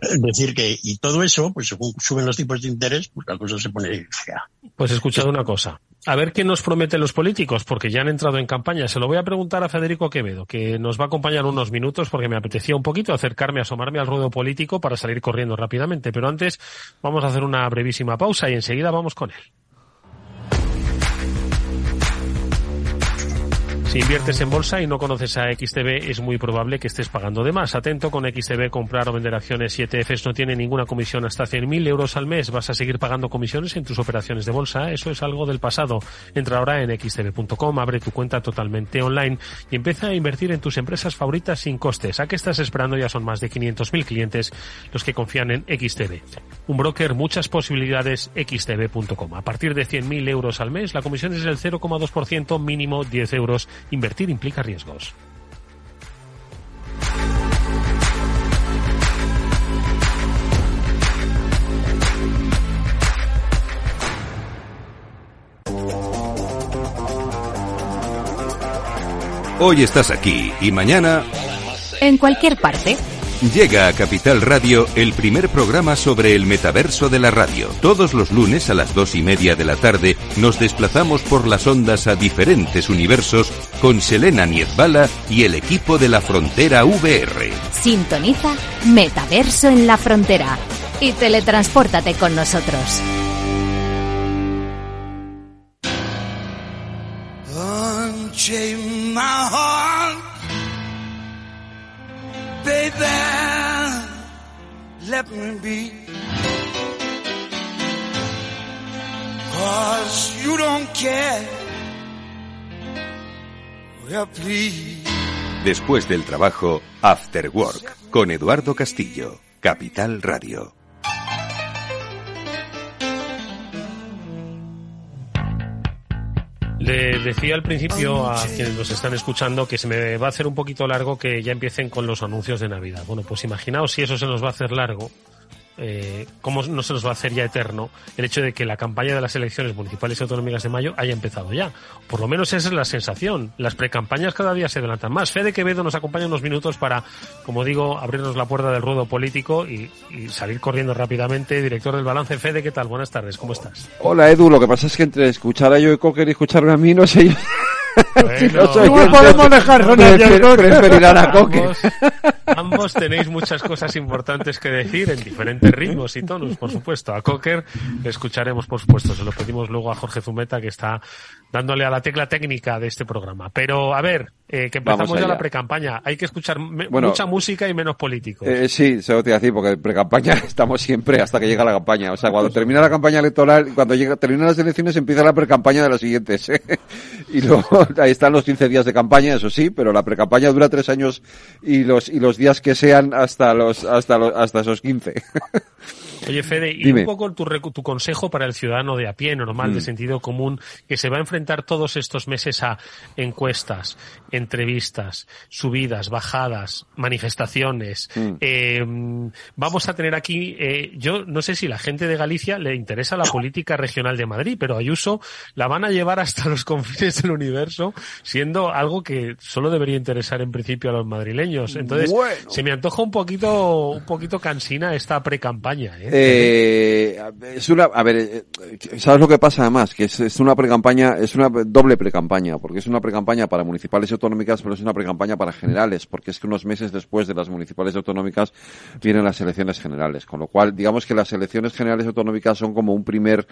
Es decir, que, y todo eso, pues según suben los tipos de interés, pues la cosa se pone fea. Pues he escuchado una cosa a ver qué nos prometen los políticos, porque ya han entrado en campaña. Se lo voy a preguntar a Federico Quevedo, que nos va a acompañar unos minutos porque me apetecía un poquito acercarme, asomarme al ruedo político para salir corriendo rápidamente. Pero antes vamos a hacer una brevísima pausa y enseguida vamos con él. Si inviertes en bolsa y no conoces a XTB, es muy probable que estés pagando de más. Atento con XTB, comprar o vender acciones y ETFs no tiene ninguna comisión hasta 100.000 euros al mes. Vas a seguir pagando comisiones en tus operaciones de bolsa. Eso es algo del pasado. Entra ahora en xtb.com, abre tu cuenta totalmente online y empieza a invertir en tus empresas favoritas sin costes. ¿A qué estás esperando? Ya son más de 500.000 clientes los que confían en XTB. Un broker, muchas posibilidades, xtb.com. A partir de 100.000 euros al mes, la comisión es del 0,2%, mínimo 10 euros Invertir implica riesgos. Hoy estás aquí y mañana... En cualquier parte. Llega a Capital Radio el primer programa sobre el metaverso de la radio. Todos los lunes a las dos y media de la tarde nos desplazamos por las ondas a diferentes universos con Selena Niezbala y el equipo de la Frontera VR. Sintoniza Metaverso en la Frontera y teletranspórtate con nosotros. let me be. Cause you don't care. Después del trabajo, After Work, con Eduardo Castillo, Capital Radio. Le decía al principio a quienes nos están escuchando que se me va a hacer un poquito largo que ya empiecen con los anuncios de Navidad. Bueno, pues imaginaos si eso se nos va a hacer largo eh, cómo no se nos va a hacer ya eterno el hecho de que la campaña de las elecciones municipales y autonómicas de mayo haya empezado ya. Por lo menos esa es la sensación. Las precampañas cada día se adelantan más. Fede Quevedo nos acompaña unos minutos para, como digo, abrirnos la puerta del ruedo político y, salir corriendo rápidamente. Director del Balance, Fede, ¿qué tal? Buenas tardes, ¿cómo estás? Hola Edu, lo que pasa es que entre escuchar a Joe Cocker y escucharme a mí, no sé (laughs) no podemos dejar Preferirán a Coque. Ambos, tenéis muchas cosas importantes que decir en diferentes ritmos y tonos, por supuesto. A Cocker le escucharemos, por supuesto. Se lo pedimos luego a Jorge Zumeta, que está dándole a la tecla técnica de este programa. Pero, a ver, eh, que empezamos ya la pre-campaña. Hay que escuchar mucha música y menos políticos. Eh, sí, se lo te iba a decir, porque pre-campaña (laughs) estamos siempre hasta que llega la campaña. O sea, cuando termina la campaña electoral, cuando llega, terminan las elecciones, empieza la pre-campaña de las siguientes. (laughs) y luego (laughs) ahí están los 15 días de campaña, eso sí, pero la pre-campaña dura tres años y los, y los días que sean hasta los, hasta los, hasta esos 15. (laughs) Oye, Fede, y un poco tu, tu, consejo para el ciudadano de a pie, normal, de mm. sentido común, que se va a enfrentar todos estos meses a encuestas, entrevistas, subidas, bajadas, manifestaciones. Mm. Eh, vamos a tener aquí, eh, yo no sé si la gente de Galicia le interesa la política regional de Madrid, pero Ayuso la van a llevar hasta los (laughs) confines del universo, siendo algo que solo debería interesar en principio a los madrileños. Entonces, se me antoja un poquito, un poquito cansina esta pre-campaña. ¿eh? Eh, es una, a ver, eh, ¿sabes lo que pasa además? Que es, es una precampaña, es una doble precampaña, porque es una precampaña para municipales y autonómicas, pero es una precampaña para generales, porque es que unos meses después de las municipales y autonómicas vienen las elecciones generales, con lo cual, digamos que las elecciones generales autonómicas son como un primer,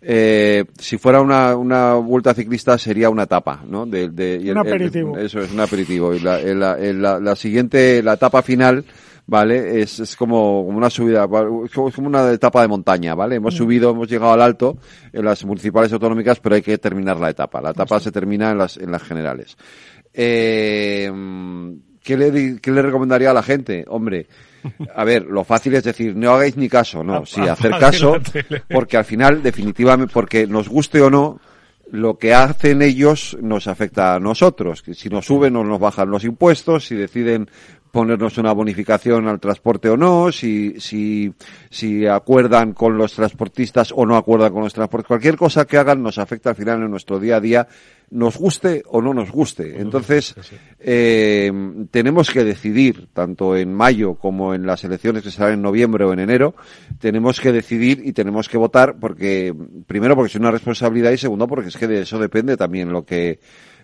eh, si fuera una, una vuelta ciclista sería una etapa, ¿no? De, de, un aperitivo. eso es un aperitivo. Y la, la, la, la siguiente, la etapa final, ¿vale? Es, es como, como una subida, es como una etapa de montaña, ¿vale? Hemos mm. subido, hemos llegado al alto en las municipales autonómicas, pero hay que terminar la etapa. La etapa se termina en las, en las generales. Eh, ¿qué, le, ¿Qué le recomendaría a la gente? Hombre, a ver, lo fácil es decir, no hagáis ni caso, no, (laughs) sí, hacer caso, porque al final, definitivamente, porque nos guste o no, lo que hacen ellos nos afecta a nosotros. Si nos suben o nos bajan los impuestos, si deciden ponernos una bonificación al transporte o no, si, si, si acuerdan con los transportistas o no acuerdan con los transportistas. Cualquier cosa que hagan nos afecta al final en nuestro día a día, nos guste o no nos guste. Entonces, eh, tenemos que decidir, tanto en mayo como en las elecciones que serán en noviembre o en enero, tenemos que decidir y tenemos que votar porque, primero porque es una responsabilidad y segundo porque es que de eso depende también lo que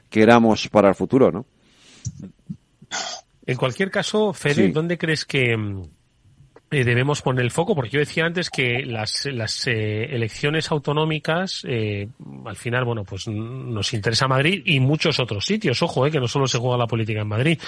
queramos para el futuro, ¿no? En cualquier caso, Fede, ¿dónde crees que, eh, debemos poner el foco, porque yo decía antes que las, las eh, elecciones autonómicas, eh, al final, bueno, pues nos interesa Madrid y muchos otros sitios. Ojo, que no solo se juega la política en Madrid.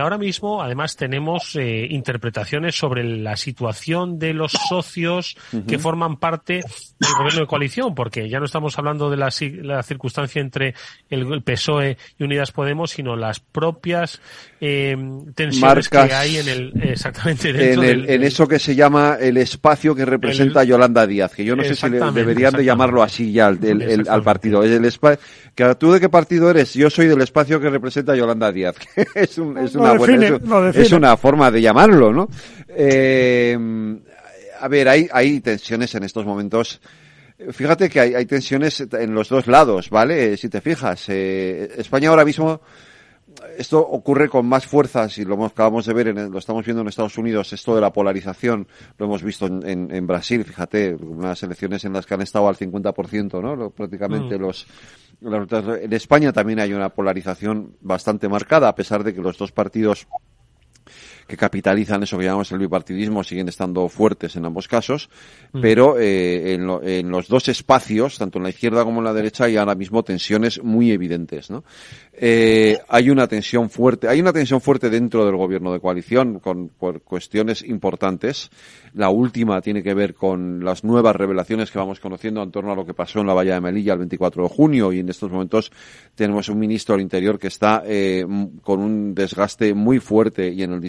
ahora mismo, además, tenemos interpretaciones sobre la situación de los socios que forman parte del gobierno de coalición, porque ya no estamos hablando de la, la circunstancia entre el, PSOE y Unidas Podemos, sino las propias tensiones que hay en el, exactamente dentro del en eso que se llama el espacio que representa a Yolanda Díaz, que yo no sé si deberían de llamarlo así ya al partido. Es el que ¿Tú de qué partido eres? Yo soy del espacio que representa a Yolanda Díaz. (laughs) es, una, es, una forma de llamarlo, ¿no? Eh, a ver, hay, hay tensiones en estos momentos. Fíjate que hay, hay tensiones en los dos lados, ¿vale? Si te fijas, eh, España ahora mismo esto ocurre con más fuerza, si lo acabamos de ver, en, lo estamos viendo en Estados Unidos, esto de la polarización, lo hemos visto en, en, Brasil, fíjate, unas elecciones en las que han estado al 50%, ¿no? prácticamente mm. los, En España también hay una polarización bastante marcada, a pesar de que los dos partidos que capitalizan eso que llamamos el bipartidismo siguen estando fuertes en ambos casos, mm. pero eh, en, en, los dos espacios, tanto en la izquierda como en la derecha, hay ahora mismo tensiones muy evidentes. ¿no? Eh, hay una tensión fuerte, hay una tensión fuerte dentro del gobierno de coalición con por cuestiones importantes. La última tiene que ver con las nuevas revelaciones que vamos conociendo en torno a lo que pasó en la Valla de Melilla el 24 de junio y en estos momentos tenemos un ministro del Interior que está eh, con un desgaste muy fuerte y en el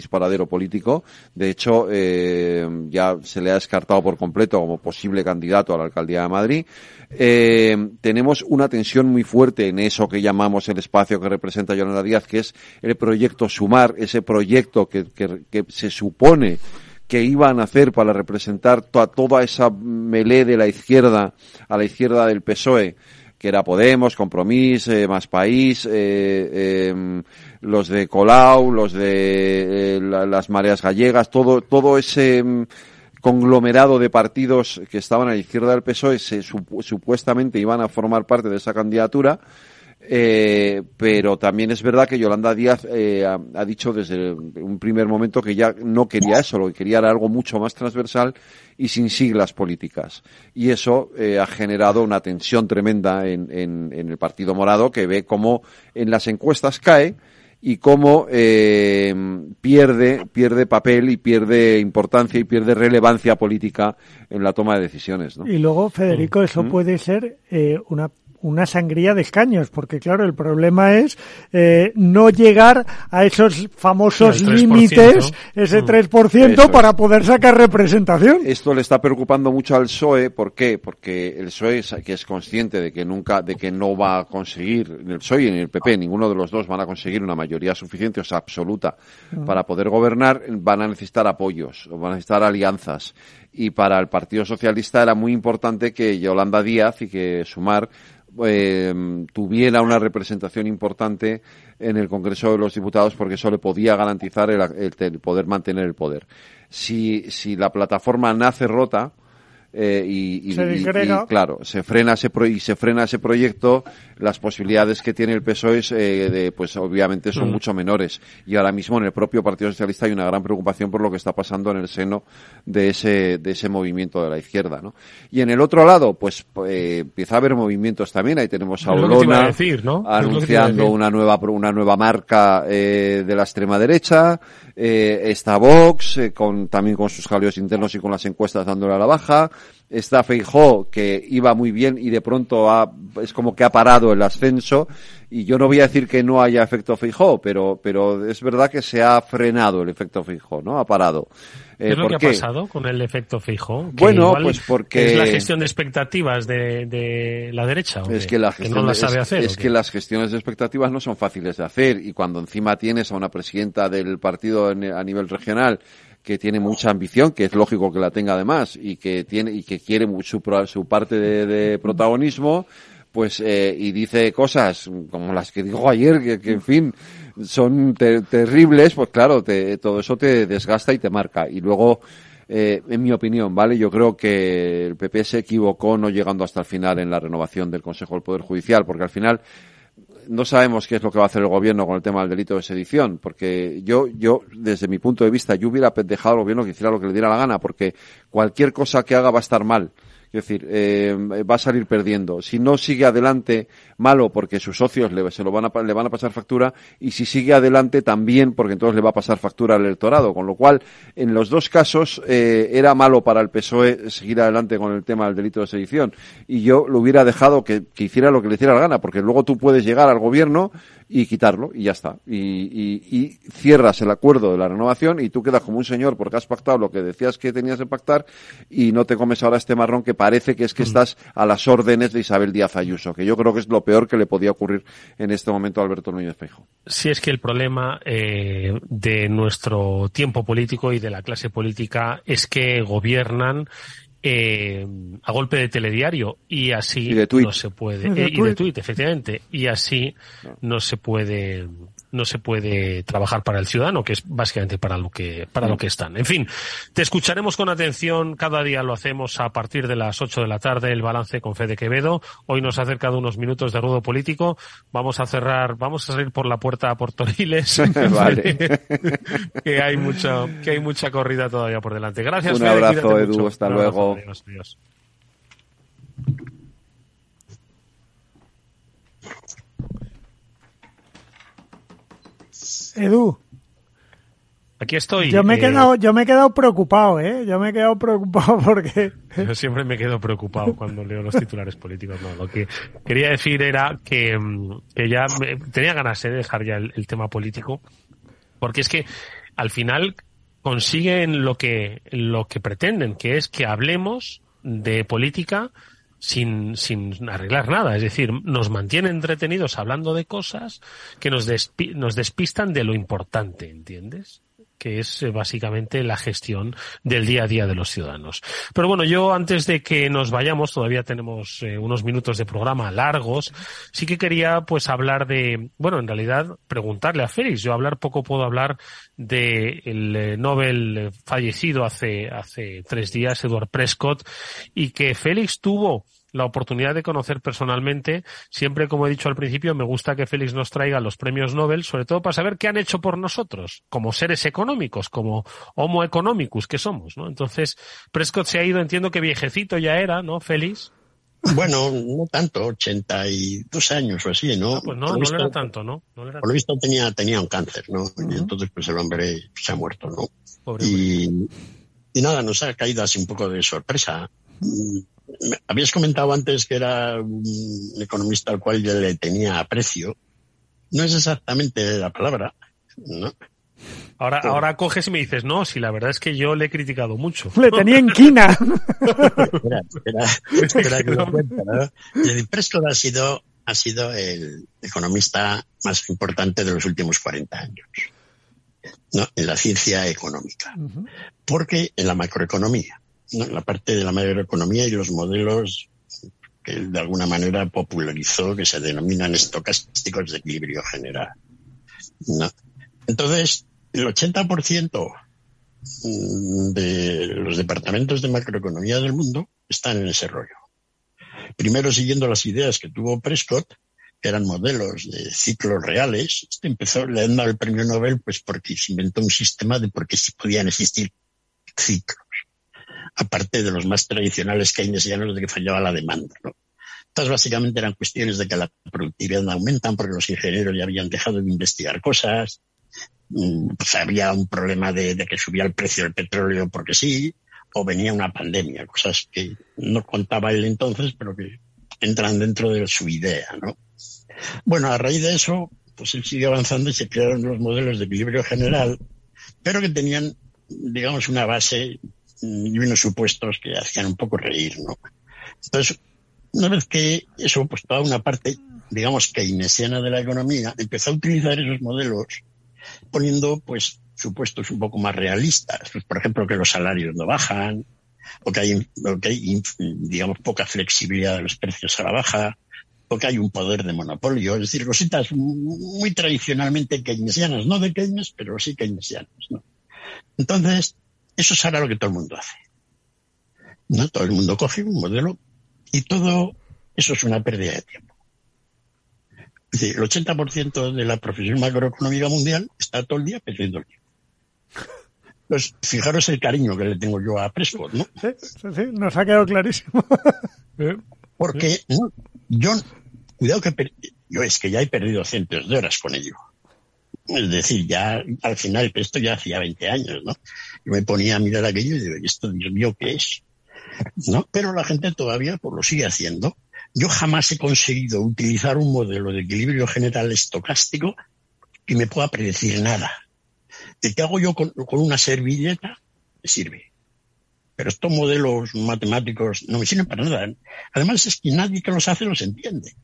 político. De hecho, eh, ya se le ha descartado por completo como posible candidato a la alcaldía de Madrid. Eh, tenemos una tensión muy fuerte en eso que llamamos el espacio que representa Yolanda Díaz, que es el proyecto Sumar, ese proyecto que, que, se supone que iban a hacer para representar toda, toda esa melé de la izquierda a la izquierda del PSOE, que era Podemos, Compromís, eh, Más País, eh, em, los de Colau, los de las mareas gallegas, todo, todo ese em, conglomerado de partidos que estaban a la izquierda del PSOE se, supuestamente iban a formar parte de esa candidatura. Eh, pero también es verdad que Yolanda Díaz eh, ha, dicho desde un primer momento que ya no quería eso, lo que quería era algo mucho más transversal y sin siglas políticas. Y eso eh, ha generado una tensión tremenda en, en, en, el Partido Morado que ve cómo en las encuestas cae y cómo eh, pierde, pierde papel y pierde importancia y pierde relevancia política en la toma de decisiones. ¿no? Y luego, Federico, eso mm. puede ser eh, una una sangría de escaños, porque claro, el problema es eh, no llegar a esos famosos límites, ese 3% mm. para poder sacar representación. Esto le está preocupando mucho al PSOE, ¿por qué? Porque el PSOE que es consciente de que nunca, de que no va a conseguir, el PSOE ni el PP, ninguno de los dos van a conseguir una mayoría suficiente, o sea, absoluta, mm. para poder gobernar, van a necesitar apoyos, van a necesitar alianzas y para el Partido Socialista era muy importante que Yolanda Díaz y que Sumar eh, tuviera una representación importante en el Congreso de los Diputados porque eso le podía garantizar el, el poder mantener el poder. Si, si la plataforma nace rota, eh, y, claro, se frena ese y se frena ese proyecto, las posibilidades que tiene el PSOE eh, de, pues obviamente son mm. mucho menores. Y ahora mismo en el propio Partido Socialista hay una gran preocupación por lo que está pasando en el seno de ese, de ese movimiento de la izquierda, ¿no? Y en el otro lado, pues eh, empieza a haber movimientos también. Ahí tenemos a Olona anunciando una nueva, una nueva marca de la extrema derecha. está Vox, con, también con sus jaleos internos y con las encuestas dándole a la baja está Feijó, que iba muy bien y de pronto ha, es como que ha parado el ascenso. Y yo no voy a decir que no haya efecto Feijó, pero, pero es verdad que se ha frenado el efecto Feijó, ¿no? Ha parado. ¿Qué es lo que ha pasado con el efecto Feijó? Bueno, pues porque... Es la gestión de expectativas de, de la derecha. es que, la gestión no la sabe hacer. Es, que las gestiones de expectativas no son fáciles de hacer y cuando encima tienes a una presidenta del partido a nivel regional que tiene mucha ambición, que es lógico que la tenga además, y que tiene y que quiere su, su parte de, protagonismo, pues eh, y dice cosas como las que dijo ayer, que, en fin son terribles, pues claro, te, todo eso te desgasta y te marca. Y luego, eh, en mi opinión, ¿vale? Yo creo que el PP se equivocó no llegando hasta el final en la renovación del Consejo del Poder Judicial, porque al final no sabemos qué es lo que va a hacer el gobierno con el tema del delito de sedición, porque yo, yo, desde mi punto de vista, yo hubiera dejado al gobierno que hiciera lo que le diera la gana, porque cualquier cosa que haga va a estar mal. Es decir, eh, va a salir perdiendo. Si no sigue adelante, malo, porque sus socios le, se lo van a, le van a pasar factura, y si sigue adelante, también, porque entonces le va a pasar factura al electorado. Con lo cual, en los dos casos, eh, era malo para el PSOE seguir adelante con el tema del delito de sedición. Y yo lo hubiera dejado que, que hiciera lo que le hiciera la gana, porque luego tú puedes llegar al gobierno y quitarlo y ya está. Y, y, y, cierras el acuerdo de la renovación y tú quedas como un señor porque has pactado lo que decías que tenías que pactar y no te comes ahora este marrón que parece que es que mm. estás a las órdenes de Isabel Díaz Ayuso, que yo creo que es lo peor que le podía ocurrir en este momento a Alberto Núñez Feijóo. Sí, es que el problema eh, de nuestro tiempo político y de la clase política es que gobiernan eh, a golpe de telediario y así no se puede. Y de, eh, efectivamente. Y así no se puede no se puede trabajar para el ciudadano, que es básicamente para lo que, para lo que están. En fin, te escucharemos con atención. Cada día lo hacemos a partir de las 8 de la tarde, el balance con Fede Quevedo. Hoy nos ha acercado unos minutos de rudo político. Vamos a cerrar, vamos a salir por la puerta a Portoriles. (laughs) (laughs) vale. que hay mucho, que hay mucha corrida todavía por delante. Gracias, Un abrazo, Edu. Hasta luego. Edu. Aquí estoy. Yo me he eh, quedado, yo me he quedado preocupado, ¿eh? Yo me he quedado preocupado (laughs) porque. Yo siempre me quedo preocupado cuando leo los titulares políticos. No, lo que quería decir era que, mm, que ya tenía ganas de dejar ya el, tema político, porque es que al final consiguen lo que lo que pretenden, que es que hablemos de política sin, sin arreglar nada. Es decir, nos mantiene entretenidos hablando de cosas que nos, nos despistan de lo importante, ¿entiendes? que es eh, básicamente la gestión del día a día de los ciudadanos. Pero bueno, yo antes de que nos vayamos, todavía tenemos eh, unos minutos de programa largos, sí que quería pues hablar de, bueno, en realidad preguntarle a Félix, yo hablar poco puedo hablar de el eh, Nobel fallecido hace, hace tres días, Edward Prescott, y que Félix tuvo la oportunidad de conocer personalmente. Siempre, como he dicho al principio, me gusta que Félix nos traiga los premios Nobel, sobre todo para saber qué han hecho por nosotros, como seres económicos, como Homo economicus que somos, ¿no? Entonces, Prescott se ha ido, entiendo que viejecito ya era, ¿no, Félix? Bueno, no tanto, 82 años o así, ¿no? Ah, pues no, no era tanto, ¿no? por lo visto tenía, tenía un cáncer, ¿no? Y entonces pues el hombre se ha muerto, ¿no? y, y nada, nos ha caído así un poco de sorpresa habías comentado antes que era un economista al cual yo le tenía aprecio. No es exactamente la palabra, ¿no? Ahora, ahora coges y me dices, no, si la verdad es que yo le he criticado mucho. Le tenía en quina. (laughs) espera, espera, espera que lo (laughs) cuenta, ¿no? El Prescott ha sido, ha sido el economista más importante de los últimos 40 años. ¿no? En la ciencia económica. Porque en la macroeconomía la parte de la macroeconomía y los modelos que de alguna manera popularizó, que se denominan estocásticos de equilibrio general. Entonces, el 80% de los departamentos de macroeconomía del mundo están en ese rollo. Primero siguiendo las ideas que tuvo Prescott, que eran modelos de ciclos reales. Este empezó, le han el premio Nobel pues porque se inventó un sistema de por qué podían existir ciclos aparte de los más tradicionales keynesianos de que fallaba la demanda. ¿no? Estas básicamente eran cuestiones de que la productividad aumenta porque los ingenieros ya habían dejado de investigar cosas, mm, pues había un problema de, que subía el precio del petróleo porque sí, o venía una pandemia, cosas que no contaba él entonces, pero que entran dentro de su idea, ¿no? Bueno, a raíz de eso, pues él sigue avanzando y se crearon los modelos de equilibrio general, pero que tenían, digamos, una base y unos supuestos que hacían un poco reír, ¿no? Entonces, una vez que eso, pues toda una parte, digamos, keynesiana de la economía, empezó a utilizar esos modelos poniendo, pues, supuestos un poco más realistas. Pues, por ejemplo, que los salarios no bajan, o que hay, que hay, digamos, poca flexibilidad de los precios a la baja, o que hay un poder de monopolio, es decir, cositas muy tradicionalmente keynesianas, no de Keynes, pero sí keynesianas, ¿no? Entonces, eso es ahora lo que todo el mundo hace. ¿No? Todo el mundo coge un modelo y todo eso es una pérdida de tiempo. el 80% de la profesión macroeconómica mundial está todo el día perdiendo el Pues fijaros el cariño que le tengo yo a Prescott, ¿no? Sí, sí, sí nos ha quedado clarísimo. (laughs) Porque yo, cuidado que yo es que ya he perdido cientos de horas con ello. Es decir, ya al final, esto ya hacía 20 años, ¿no? Yo me ponía a mirar aquello y digo, ¿esto, Dios mío, qué es? ¿No? Pero la gente todavía pues, lo sigue haciendo. Yo jamás he conseguido utilizar un modelo de equilibrio general estocástico que me pueda predecir nada. ¿De qué hago yo con, una servilleta? Me sirve. Pero estos modelos matemáticos no me sirven para nada. Además es que nadie que los hace los entiende.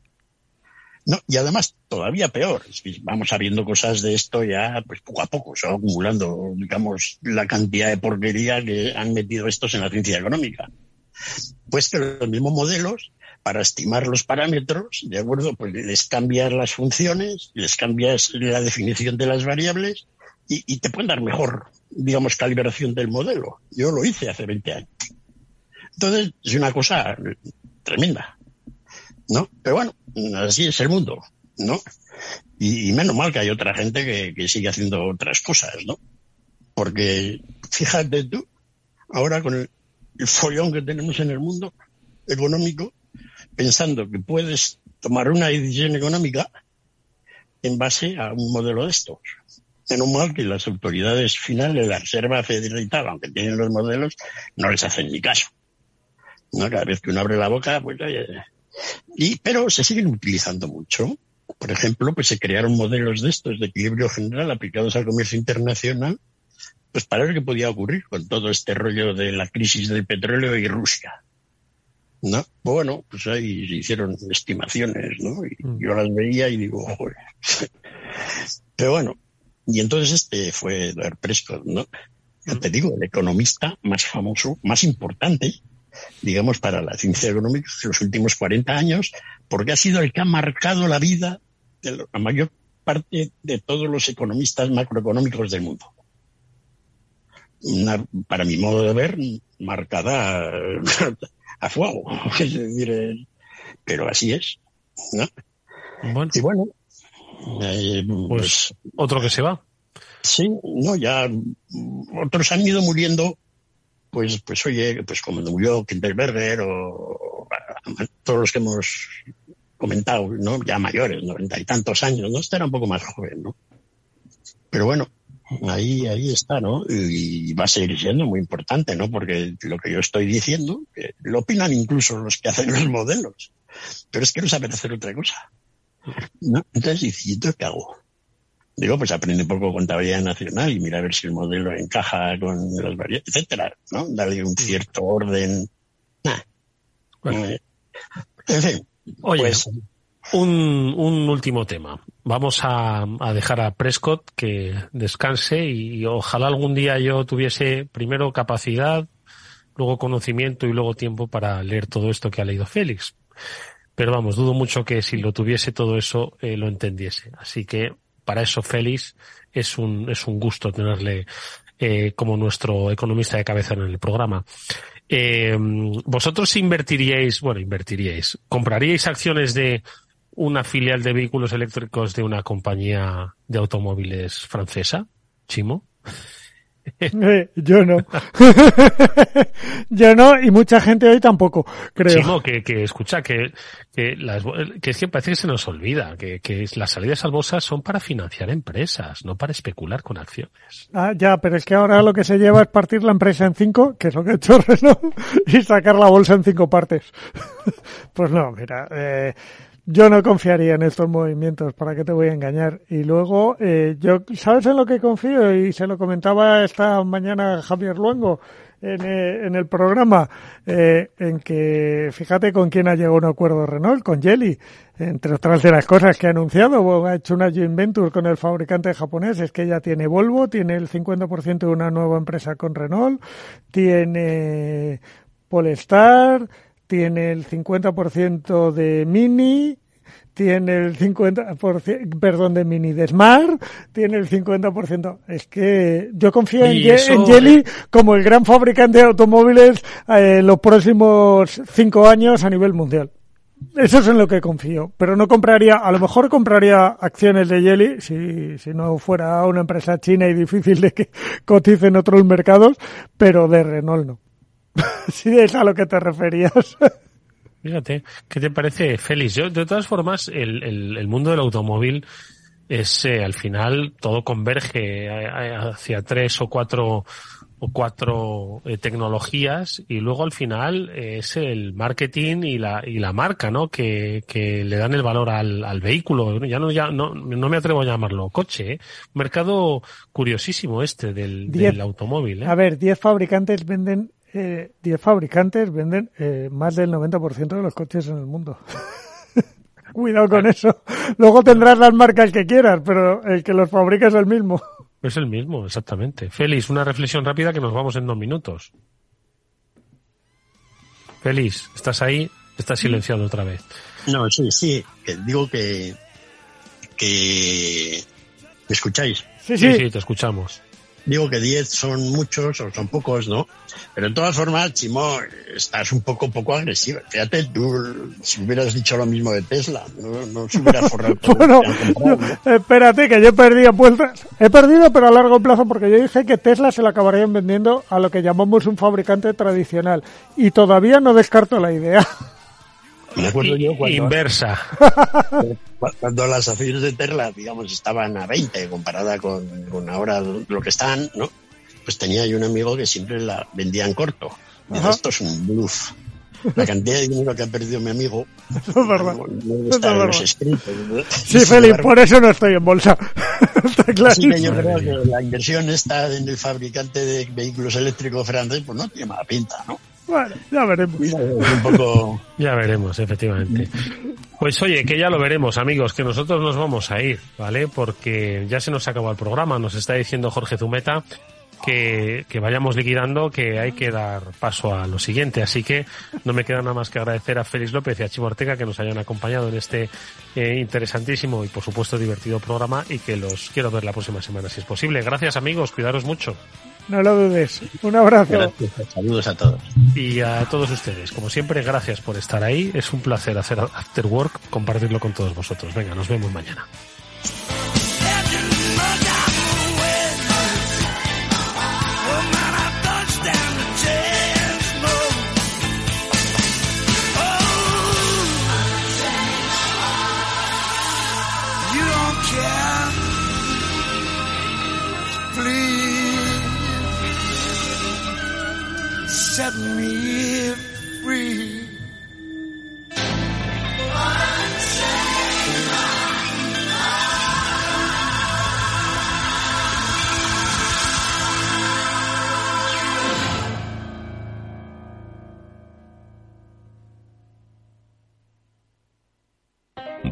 No, y además, todavía peor, vamos sabiendo cosas de esto ya, pues poco a poco, se va acumulando, digamos, la cantidad de porquería que han metido estos en la ciencia económica. Pues que los mismos modelos, para estimar los parámetros, ¿de acuerdo? Pues les cambias las funciones, les cambias la definición de las variables y, y te pueden dar mejor, digamos, calibración del modelo. Yo lo hice hace 20 años. Entonces, es una cosa tremenda. ¿no? Pero bueno, así es el mundo, ¿no? Y, menos mal que hay otra gente que, sigue haciendo otras cosas, ¿no? Porque fíjate tú, ahora con el, follón que tenemos en el mundo económico, pensando que puedes tomar una decisión económica en base a un modelo de estos. Menos mal que las autoridades finales, la Reserva Federal aunque tienen los modelos, no les hacen ni caso. ¿No? Cada vez que uno abre la boca, pues oye, y, pero se siguen utilizando mucho. Por ejemplo, pues se crearon modelos de estos de equilibrio general aplicados al comercio internacional, pues para ver qué podía ocurrir con todo este rollo de la crisis del petróleo y Rusia. ¿No? Bueno, pues ahí se hicieron estimaciones, ¿no? Y mm. yo las veía y digo, joder. (laughs) Pero bueno, y entonces este fue Edward Prescott, ¿no? Ya te digo, el economista más famoso, más importante digamos, para la ciencia económica en los últimos 40 años, porque ha sido el que ha marcado la vida de la mayor parte de todos los economistas macroeconómicos del mundo. para mi modo de ver, marcada (laughs) a fuego. (laughs) pero así es. Y bueno, eh, pues, pues, otro que se va. Sí, no, ya otros han ido muriendo pues, pues oye, pues como murió Kinderberger o, todos los que hemos comentado, ¿no? Ya mayores, noventa y tantos años, ¿no? Este era un poco más joven, ¿no? Pero bueno, ahí, ahí está, ¿no? Y va a seguir siendo muy importante, ¿no? Porque lo que yo estoy diciendo, lo opinan incluso los que hacen los modelos, pero es que no saben hacer otra cosa. ¿no? Entonces, ¿y qué hago? Digo, pues aprende un poco contabilidad nacional y mira a ver si el modelo encaja con las variables, etcétera, ¿no? Darle un cierto orden. Eh, en fin. Oye, pues, un, un, último tema. Vamos a, a, dejar a Prescott que descanse y ojalá algún día yo tuviese primero capacidad, luego conocimiento y luego tiempo para leer todo esto que ha leído Félix. Pero vamos, dudo mucho que si lo tuviese todo eso eh, lo entendiese. Así que para eso Félix es un, es un gusto tenerle eh, como nuestro economista de cabeza en el programa. Eh, ¿Vosotros invertiríais, bueno, invertiríais, compraríais acciones de una filial de vehículos eléctricos de una compañía de automóviles francesa, Chimo? Eh, yo no. (laughs) yo no, y mucha gente hoy tampoco, creo. que, que escucha, que, que, las, que es que parece que se nos olvida, que, que las salidas al bolsa son para financiar empresas, no para especular con acciones. Ah, ya, pero es que ahora lo que se lleva es partir la empresa en cinco, que es lo que he hecho Renault, (laughs) y sacar la bolsa en cinco partes. (laughs) pues no, mira, eh, yo no confiaría en estos movimientos, ¿para qué te voy a engañar? Y luego, eh, yo, ¿sabes en lo que confío? Y se lo comentaba esta mañana Javier Luengo en, eh, el programa, eh, en que, fíjate con quién ha llegado un acuerdo Renault, con Jelly, entre otras de las cosas que ha anunciado, ha hecho una joint venture con el fabricante japonés, es que ya tiene Volvo, tiene el 50% de una nueva empresa con Renault, tiene Polestar, tiene el 50% de Mini, tiene el 50%, perdón, de Mini de Smart, tiene el 50%. Es que yo confío en, Jelly como el gran fabricante de automóviles en eh, los próximos cinco años a nivel mundial. Eso es en lo que confío, pero no compraría, a lo mejor compraría acciones de Jelly si, si no fuera una empresa china y difícil de que (laughs) cotice en otros mercados, pero de Renault no. (laughs) si es a lo que te referías. (laughs) Fíjate, ¿qué te parece, Félix? Yo, de todas formas, el, el, el mundo del automóvil es, eh, al final, todo converge eh, hacia tres o cuatro o cuatro eh, tecnologías y luego al final eh, es el marketing y la y la marca no que, que le dan el valor al, al vehículo ya no ya no, no me atrevo a llamarlo coche ¿eh? mercado curiosísimo este del, del automóvil ¿eh? a ver 10 fabricantes venden eh, 10 fabricantes venden eh, más del 90% de los coches en el mundo (laughs) cuidado con eso luego tendrás las marcas que quieras pero el que los fabrica es el mismo es el mismo, exactamente. Félix, una reflexión rápida que nos vamos en dos minutos. Félix, ¿estás ahí? Estás silenciado otra vez. No, sí, sí. Digo que, que... ¿Me escucháis? Sí, sí, sí, te escuchamos. Digo que 10 son muchos o son pocos, ¿no? Pero de todas formas, Chimo, estás un poco poco agresiva. Fíjate, tú, si hubieras dicho lo mismo de Tesla, no, no se hubiera (laughs) forrado. bueno, no, (laughs) espérate, que yo he perdido apuestas. He perdido, pero a largo plazo, porque yo dije que Tesla se la acabarían vendiendo a lo que llamamos un fabricante tradicional. Y todavía no descarto la idea. (laughs) Me acuerdo yo cuando, Inversa. (laughs) Cuando las acciones de Tesla, digamos, estaban a 20 comparada con, con ahora lo que están, ¿no? Pues tenía yo un amigo que siempre la vendía en corto. Dice, esto es un bluff. La cantidad de dinero que ha perdido mi amigo. Eso (laughs) es verdad. No, no está es en verdad. los escritos, ¿no? Sí, embargo, por eso no estoy en bolsa. (laughs) Está Así clarísimo. que yo creo que la inversión está en el fabricante de vehículos eléctricos francés, pues no tiene mala pinta, ¿no? Bueno, ya veremos. Un poco... (laughs) Ya veremos, efectivamente. Pues oye, que ya lo veremos, amigos, que nosotros nos vamos a ir, ¿vale? Porque ya se nos acabó el programa, nos está diciendo Jorge Zumeta que, que vayamos liquidando, que hay que dar paso a lo siguiente. Así que no me queda nada más que agradecer a Félix López y a Chivo Ortega que nos hayan acompañado en este eh, interesantísimo y por supuesto divertido programa y que los quiero ver la próxima semana si es posible. Gracias amigos, cuidaros mucho. No lo dudes. Un abrazo. Gracias, saludos a todos. Y a todos ustedes, como siempre, gracias por estar ahí. Es un placer hacer After Work, compartirlo con todos vosotros. Venga, nos vemos mañana. Set me free.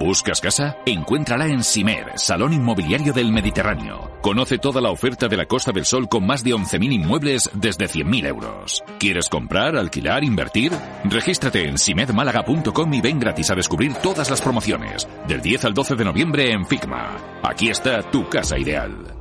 ¿Buscas casa? Encuéntrala en Simer, Salón Inmobiliario del Mediterráneo. Conoce toda la oferta de la Costa del Sol con más de 11.000 inmuebles desde 100.000 euros. ¿Quieres comprar, alquilar, invertir? Regístrate en simedmálaga.com y ven gratis a descubrir todas las promociones. Del 10 al 12 de noviembre en Figma. Aquí está tu casa ideal.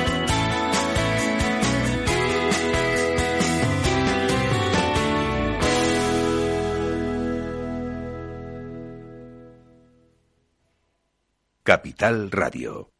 Capital Radio.